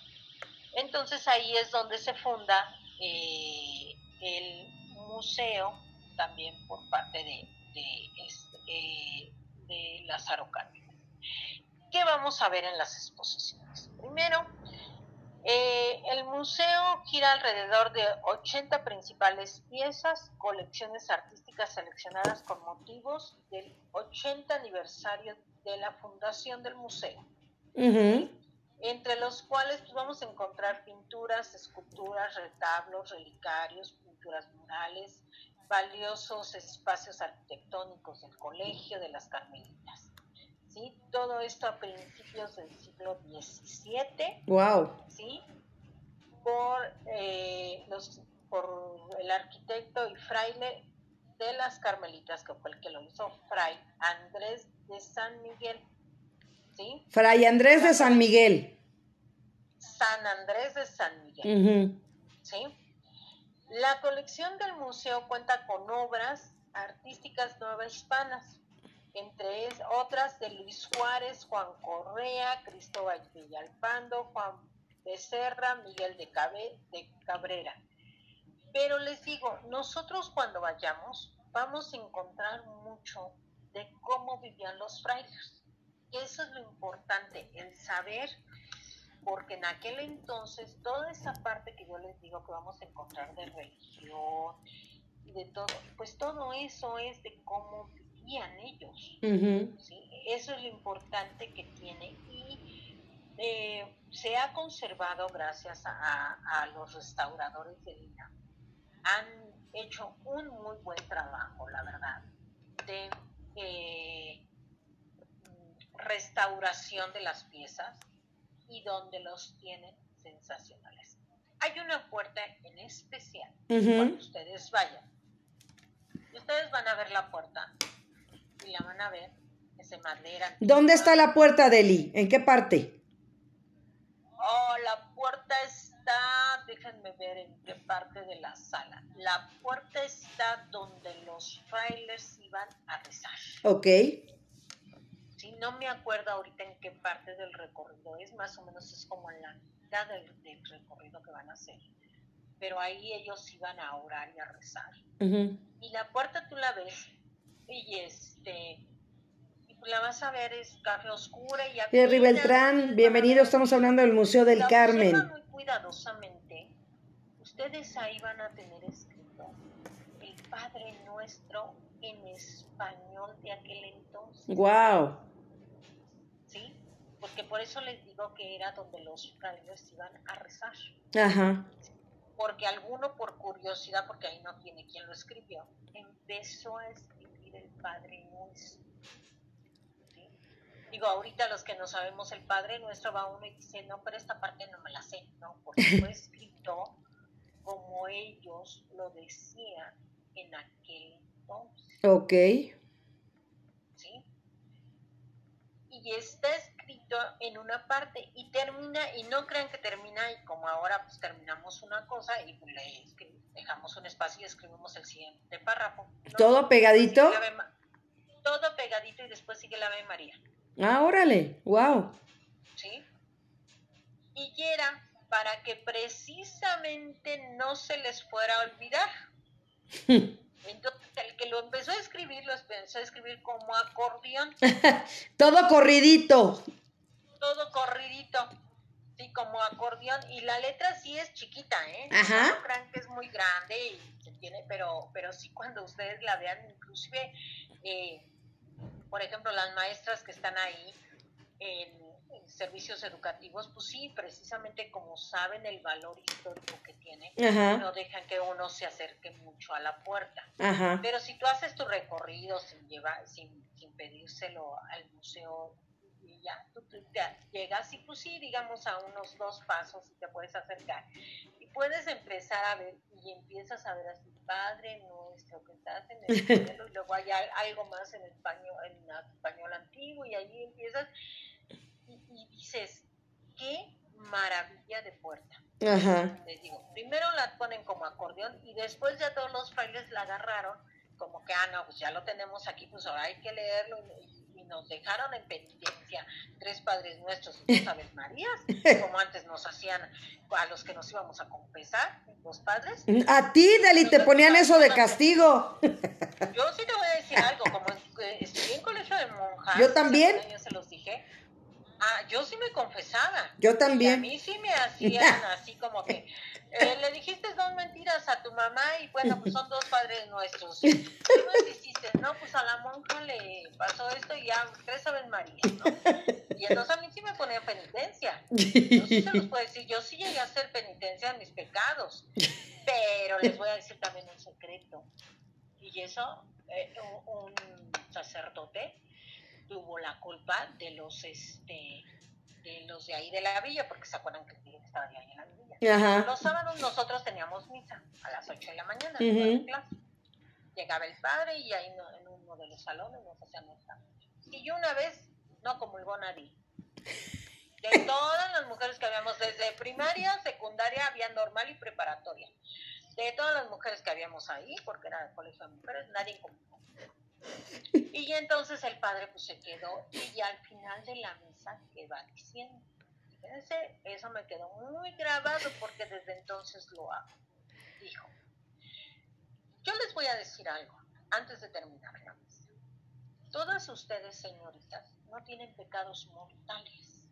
Entonces, ahí es donde se funda eh, el museo también por parte de, de, este, eh, de Lázaro Cárdenas. ¿Qué vamos a ver en las exposiciones? Primero, Eh, el museo gira alrededor de 80 principales piezas, colecciones artísticas seleccionadas con motivos del 80 aniversario de la fundación del museo, entre los cuales pues, vamos a encontrar pinturas, esculturas, retablos, relicarios, pinturas murales, valiosos espacios arquitectónicos del colegio de las Carmelitas. ¿sí? Todo esto a principios del siglo XVII. Wow. ¿sí? Por, eh, los, por el arquitecto y fraile de las Carmelitas, que fue el que lo hizo, Fray Andrés de San Miguel. ¿sí? Fray Andrés de San Miguel. San Andrés de San Miguel. ¿sí? La colección del museo cuenta con obras artísticas nuevas hispanas, entre otras de Luis Juárez, Juan Correa, Cristóbal Villalpando, Juan Becerra, Miguel de, de Cabrera. Pero les digo, nosotros cuando vayamos vamos a encontrar mucho de cómo vivían los frailes. Eso es lo importante, el saber, porque en aquel entonces toda esa parte que yo les digo que vamos a encontrar de religión y de todo, pues todo eso es de cómo ellos. Eso es lo importante que tiene y eh, se ha conservado gracias a, los restauradores de Lina. Han hecho un muy buen trabajo, la verdad, de eh, restauración de las piezas y donde los tienen sensacionales. Hay una puerta en especial cuando ustedes vayan. Ustedes van a ver la puerta y la van a ver, ese madera. ¿Dónde está la puerta, Deli? ¿En qué parte? Oh, la puerta está, déjenme ver en qué parte de la sala. La puerta está donde los frailes iban a rezar. Ok. No me acuerdo ahorita en qué parte del recorrido es, más o menos es como en la mitad del, recorrido que van a hacer. Pero ahí ellos iban a orar y a rezar. Y la puerta tú la ves y este la vas a ver es café oscura y Jerry Beltrán, bienvenido, estamos hablando del Museo del Carmen. muy cuidadosamente, ustedes ahí van a tener escrito el Padre Nuestro en español de aquel entonces. Wow. Porque por eso les digo que era donde los frailes iban a rezar. Ajá. Porque alguno por curiosidad, porque ahí no tiene quien lo escribió, empezó a escribir el Padre Nuestro. Digo, ahorita los que no sabemos el Padre Nuestro va uno y dice, no, pero esta parte no me la sé, ¿no? Porque *laughs* fue escrito como ellos lo decían en aquel entonces. Ok. ¿Sí? Y está en una parte y termina, y no crean que termina y como ahora pues terminamos una cosa y le dejamos un espacio y escribimos el siguiente párrafo. ¿Todo pegadito? Todo pegadito y después sigue la Ave María. Ah, órale, wow. ¿Sí? Y era para que precisamente no se les fuera a olvidar. *laughs* Entonces, el que lo empezó a escribir, lo empezó a escribir como acordeón. *laughs* Todo corridito. Todo corridito. Sí, como acordeón. Y la letra sí es chiquita, ¿eh? Ajá. No crean que es muy grande y se tiene, pero, pero sí cuando ustedes la vean, inclusive, eh, por ejemplo, las maestras que están ahí en, servicios educativos, pues sí, precisamente como saben el valor histórico que tiene, no dejan que uno se acerque mucho a la puerta. Ajá. Pero si tú haces tu recorrido sin llevar, sin, sin pedírselo al museo ya, tú, llegas y pues sí, digamos a unos dos pasos y te puedes acercar. Y puedes empezar a ver y empiezas a ver así, Padre nuestro que estás en el *laughs* cielo, y luego hay algo más en español, en español antiguo y ahí empiezas y, dices, qué maravilla de puerta. Les digo, primero la ponen como acordeón y después ya todos los frailes la agarraron como que, ah, no, pues ya lo tenemos aquí, pues ahora hay que leerlo y, nos dejaron en penitencia tres Padres Nuestros y dos Aves Marías, *laughs* como antes nos hacían a los que nos íbamos a confesar, los padres. A ti, Deli, te ponían eso de castigo. Yo sí te voy a decir algo, como estudié en colegio de monjas. Yo también. Yo se los dije. Ah, yo sí me confesaba. Yo Y a también. mí sí me hacían *laughs* así como que eh, le dijiste dos mentiras a tu mamá y bueno, pues son dos padres nuestros. ¿Qué más hiciste? No, pues a la monja le pasó esto y ya tres Aves María, ¿no? Y entonces a mí sí me ponía penitencia. Yo sí se los puedo decir, yo sí llegué a hacer penitencia de mis pecados, pero les voy a decir también un secreto. Y eso, eh, un, un sacerdote tuvo la culpa de los, este, de los de ahí de la villa, porque se acuerdan que estaba de ahí en la villa. Ajá. Los sábados nosotros teníamos misa a las 8 de la mañana, de clase. Llegaba el padre y ahí no- en uno de los salones nos hacían misa. Y yo una vez no comulgó nadie. De todas las mujeres que habíamos, desde primaria, secundaria, había normal y preparatoria. De todas las mujeres que habíamos ahí, porque era el colegio de mujeres, nadie comulgó. Y entonces el padre pues se quedó y al final de la misa, ¿qué va diciendo? Fíjense, eso me quedó muy grabado porque desde entonces lo hago. Dijo, yo les voy a decir algo antes de terminar la misa. Todas ustedes, señoritas, no tienen pecados mortales.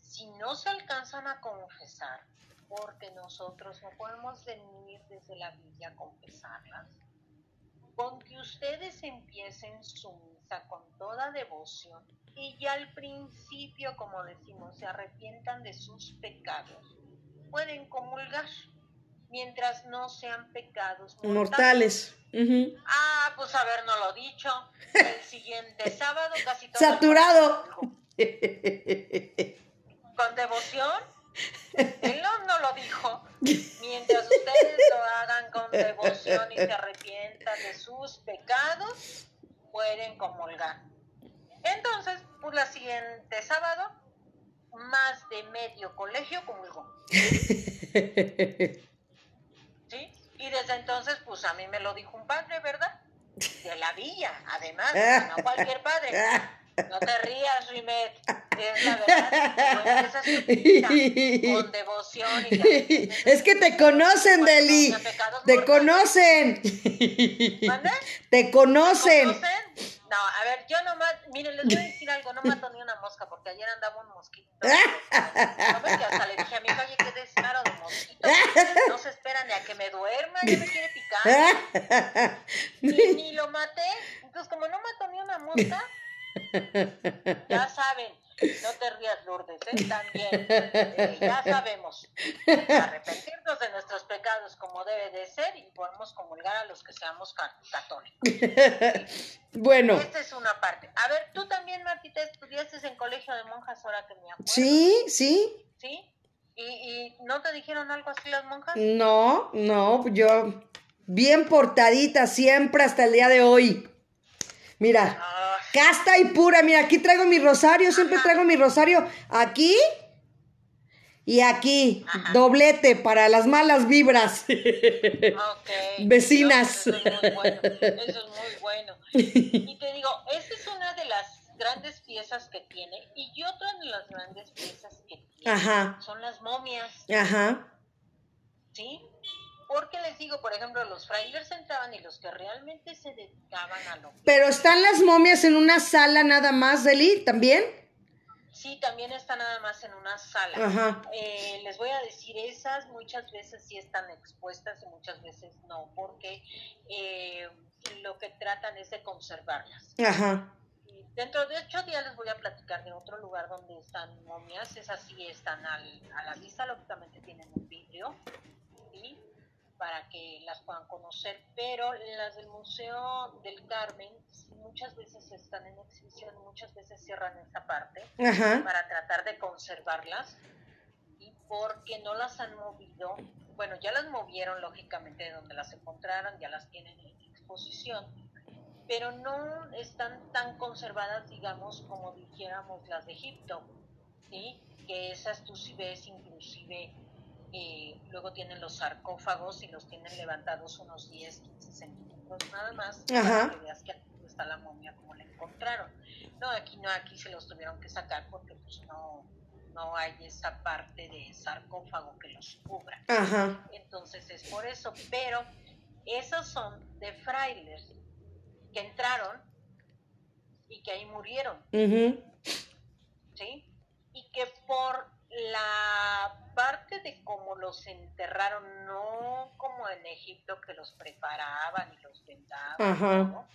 Si no se alcanzan a confesar, porque nosotros no podemos venir desde la villa a confesarlas, con que ustedes empiecen su misa con toda devoción y ya al principio, como decimos, se arrepientan de sus pecados, pueden comulgar mientras no sean pecados mortales. Mortales. Ah, pues habernoslo dicho. El siguiente sábado casi todo Saturado. Con devoción. Él no, no lo dijo. *laughs* Mientras ustedes lo hagan con devoción y se arrepientan de sus pecados, pueden comulgar. Entonces, pues la siguiente sábado, más de medio colegio comulgó. *laughs* ¿Sí? Y desde entonces, pues a mí me lo dijo un padre, ¿verdad? De la villa, además, no cualquier padre. *laughs* No te rías, Rimet. Es la verdad. Con devoción y *laughs* Es que te conocen, Deli. Te conocen. Te conocen. ¿Conocen? No, a ver, yo nomás, miren, les voy a decir algo, no *laughs* mato ni una mosca, porque ayer andaba un mosquito. No ves que hasta le dije a mi oye, qué descaro de mosquito. No se espera ni a que me duerma, ya me quiere picar. *laughs* Ni, ni lo maté. Entonces, como no mato ni una mosca, ya saben, no te rías, Lourdes, ¿eh? También, eh, ya sabemos. Arrepentirnos de nuestros pecados como debe de ser y podemos comulgar a los que seamos ca- católicos. Bueno, Esta es una parte. A ver, tú también, Martita, estudiaste en colegio de monjas ahora que me acuerdo. sí, sí. ¿Sí? ¿Y, ¿Y no te dijeron algo así las monjas? No, no, yo bien portadita siempre hasta el día de hoy. Mira, Ah, casta y pura. Mira, aquí traigo mi rosario, siempre traigo mi rosario aquí y aquí. Doblete para las malas vibras. Vecinas. Eso es muy bueno. Eso es muy bueno. Y te digo, esa es una de las grandes piezas que tiene. Y otra de las grandes piezas que tiene Ajá, son las momias. ajá. ¿Sí? Porque les digo, por ejemplo, los frailes entraban y los que realmente se dedicaban a lo Pero están las momias en una sala nada más, Deli, ¿también? Sí, también está nada más en una sala. Ajá. Eh, les voy a decir, esas muchas veces sí están expuestas y muchas veces no, porque eh, lo que tratan es de conservarlas. Ajá. Dentro de ocho días les voy a platicar de otro lugar donde están momias, esas sí están al- a la vista, lógicamente tienen un vidrio, ¿sí? Para que las puedan conocer, pero las del Museo del Carmen muchas veces están en exhibición, muchas veces cierran esta parte Ajá. para tratar de conservarlas y porque no las han movido, bueno, ya las movieron lógicamente de donde las encontraron, ya las tienen en exposición, pero no están tan conservadas, digamos, como dijéramos las de Egipto, ¿sí? Que esas tú sí ves inclusive, eh, luego tienen los sarcófagos y los tienen levantados unos 10, 15 centímetros nada más, Ajá. para que veas que aquí está la momia como la encontraron. No, aquí no, aquí se los tuvieron que sacar porque pues no, no hay esa parte de sarcófago que los cubra. Ajá. Entonces es por eso, pero esos son de frailes que entraron y que ahí murieron. ujú. ¿sí? Y que por la parte de cómo los enterraron, no como en Egipto que los preparaban y los vendaban, ¿no?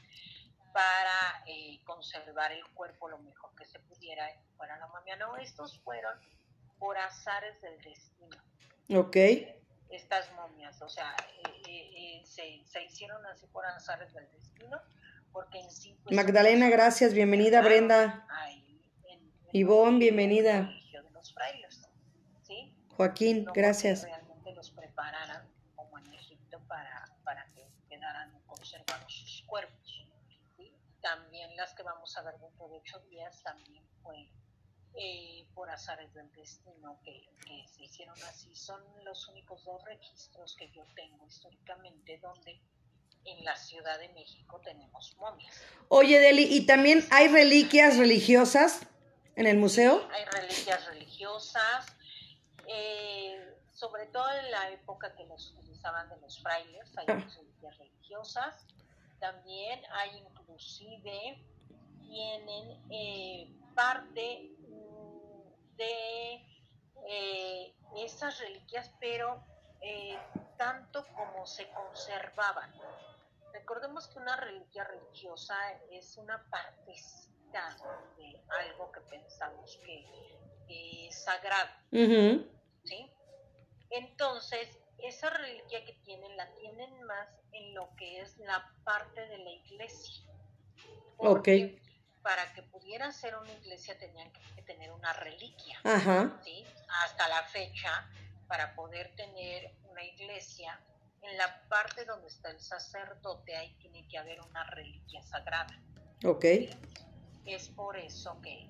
para eh, conservar el cuerpo lo mejor que se pudiera para la momia. No, estos fueron por azares del destino. Ok. Estas momias, o sea, eh, eh, se, hicieron así por azares del destino, porque en sí... Pues, Magdalena, gracias, bienvenida Brenda. Ivonne, bienvenida. Joaquín, gracias. Realmente los prepararan como en Egipto para, para que quedaran conservados sus cuerpos. También las que vamos a ver dentro de ocho días también fue eh, por azares del destino que, se hicieron así. Son los únicos dos registros que yo tengo históricamente donde en la Ciudad de México tenemos momias. Oye, Deli, ¿y también hay reliquias religiosas en el museo? hay reliquias religiosas, eh, sobre todo en la época que los utilizaban de los frailes, hay ah. reliquias religiosas. También hay inclusive, tienen eh, parte de eh, esas reliquias, pero eh, tanto como se conservaban. Recordemos que una reliquia religiosa es una partecita de algo que pensamos que, es sagrado. ¿sí? Entonces, esa reliquia que tienen la tienen más en lo que es la parte de la iglesia. ok para que pudiera ser una iglesia tenían que tener una reliquia. ¿sí? Hasta la fecha, para poder tener una iglesia, en la parte donde está el sacerdote, ahí tiene que haber una reliquia sagrada. Ok. Es por eso que,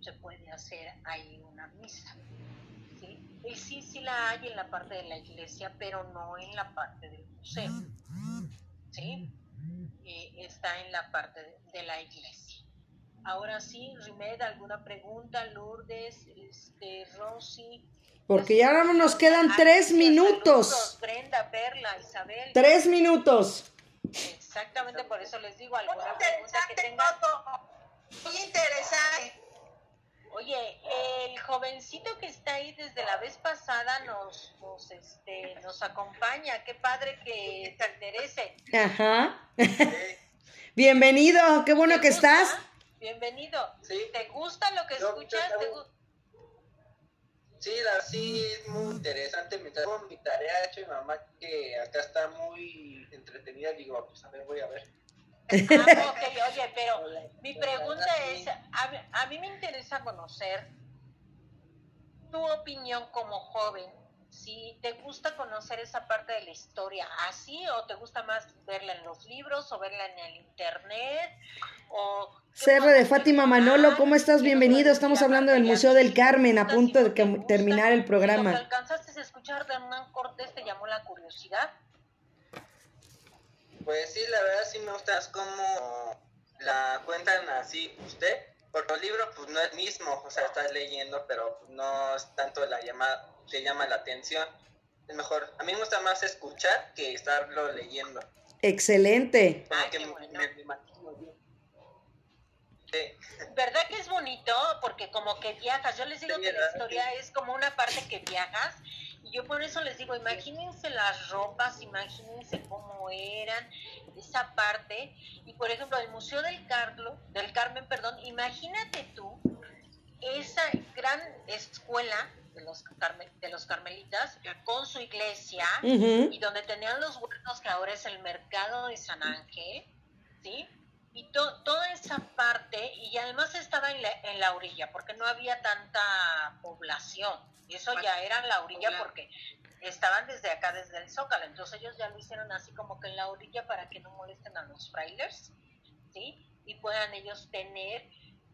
se puede hacer ahí una misa. ¿sí? Y sí, sí la hay en la parte de la iglesia, pero no en la parte del museo. ¿sí? Eh, está en la parte de la iglesia. Ahora sí, Rimed, ¿alguna pregunta? Lourdes, este, Rosy. Porque ya no nos quedan tres minutos. Brenda, Perla, Isabel. Tres minutos. Exactamente, por eso les digo alguna pregunta que tengan. Muy interesante. Oye, el jovencito que está ahí desde la vez pasada nos, nos, este, nos acompaña. Qué padre que te interese. Ajá. *laughs* Bienvenido, qué bueno que estás. Bienvenido. ¿Te gusta lo que escuchas? Sí, la, sí, es muy interesante. Me traigo mi tarea hecho mi mamá que acá está muy entretenida. Digo, pues a ver, voy a ver. Ah, *laughs* oye, pero mi pregunta es, a mí me interesa conocer tu opinión como joven si te gusta conocer esa parte de la historia así o te gusta más verla en los libros o verla en el internet o de Fátima Manolo, ¿cómo estás? Bienvenido. Estamos hablando del Museo del Carmen a punto de terminar el programa. Alcanzaste a escuchar de Hernán Cortés te llamó la curiosidad? Pues sí, la verdad sí me gusta cómo la cuentan así usted. Por los libros pues no es mismo, o sea, estás leyendo, pero no es tanto la llamada te llama la atención. Es mejor, a mí me gusta más escuchar que estarlo leyendo. Excelente. ¿Verdad que es bonito? Porque como que viajas, yo les digo que la historia es como una parte que viajas yo por eso les digo, imagínense las ropas, imagínense cómo eran, esa parte. Y por ejemplo, el Museo del Carlo, del Carmen, perdón, imagínate tú esa gran escuela de los, de los carmelitas con su iglesia y donde tenían los huertos que ahora es el mercado de San Ángel, ¿sí? Y toda esa parte, y además estaba en la, en la orilla, porque no había tanta población. Y eso ya era en la orilla porque estaban desde acá, desde el Zócalo. Entonces ellos ya lo hicieron así como que en la orilla para que no molesten a los frailers, ¿sí? Y puedan ellos tener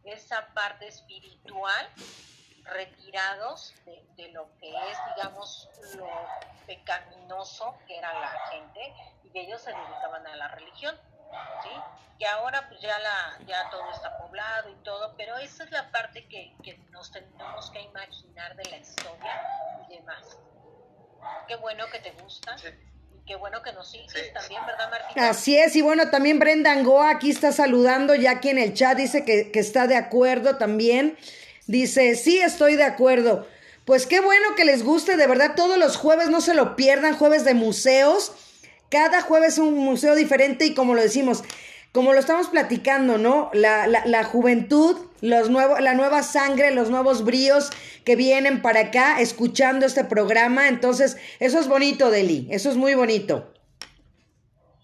esa parte espiritual retirados de, lo que es, digamos, lo pecaminoso que era la gente y ellos se dedicaban a la religión, ¿sí? Que ahora pues ya, la, ya todo está poblado y todo, pero esa es la parte que, que nos tenemos que imaginar de la historia y demás. Qué bueno que te gusta. y Qué bueno que nos sigues también, ¿verdad, Marquita? Así es, y bueno, también Brenda Angoa aquí está saludando, ya aquí en el chat dice que, que está de acuerdo también. Dice, sí, estoy de acuerdo. Pues qué bueno que les guste, de verdad, todos los jueves no se lo pierdan, jueves de museos. Cada jueves un museo diferente y como lo decimos, como lo estamos platicando, ¿no? La, la, la juventud, los nuevos, la nueva sangre, los nuevos bríos que vienen para acá escuchando este programa. Entonces, eso es bonito, Deli, eso es muy bonito.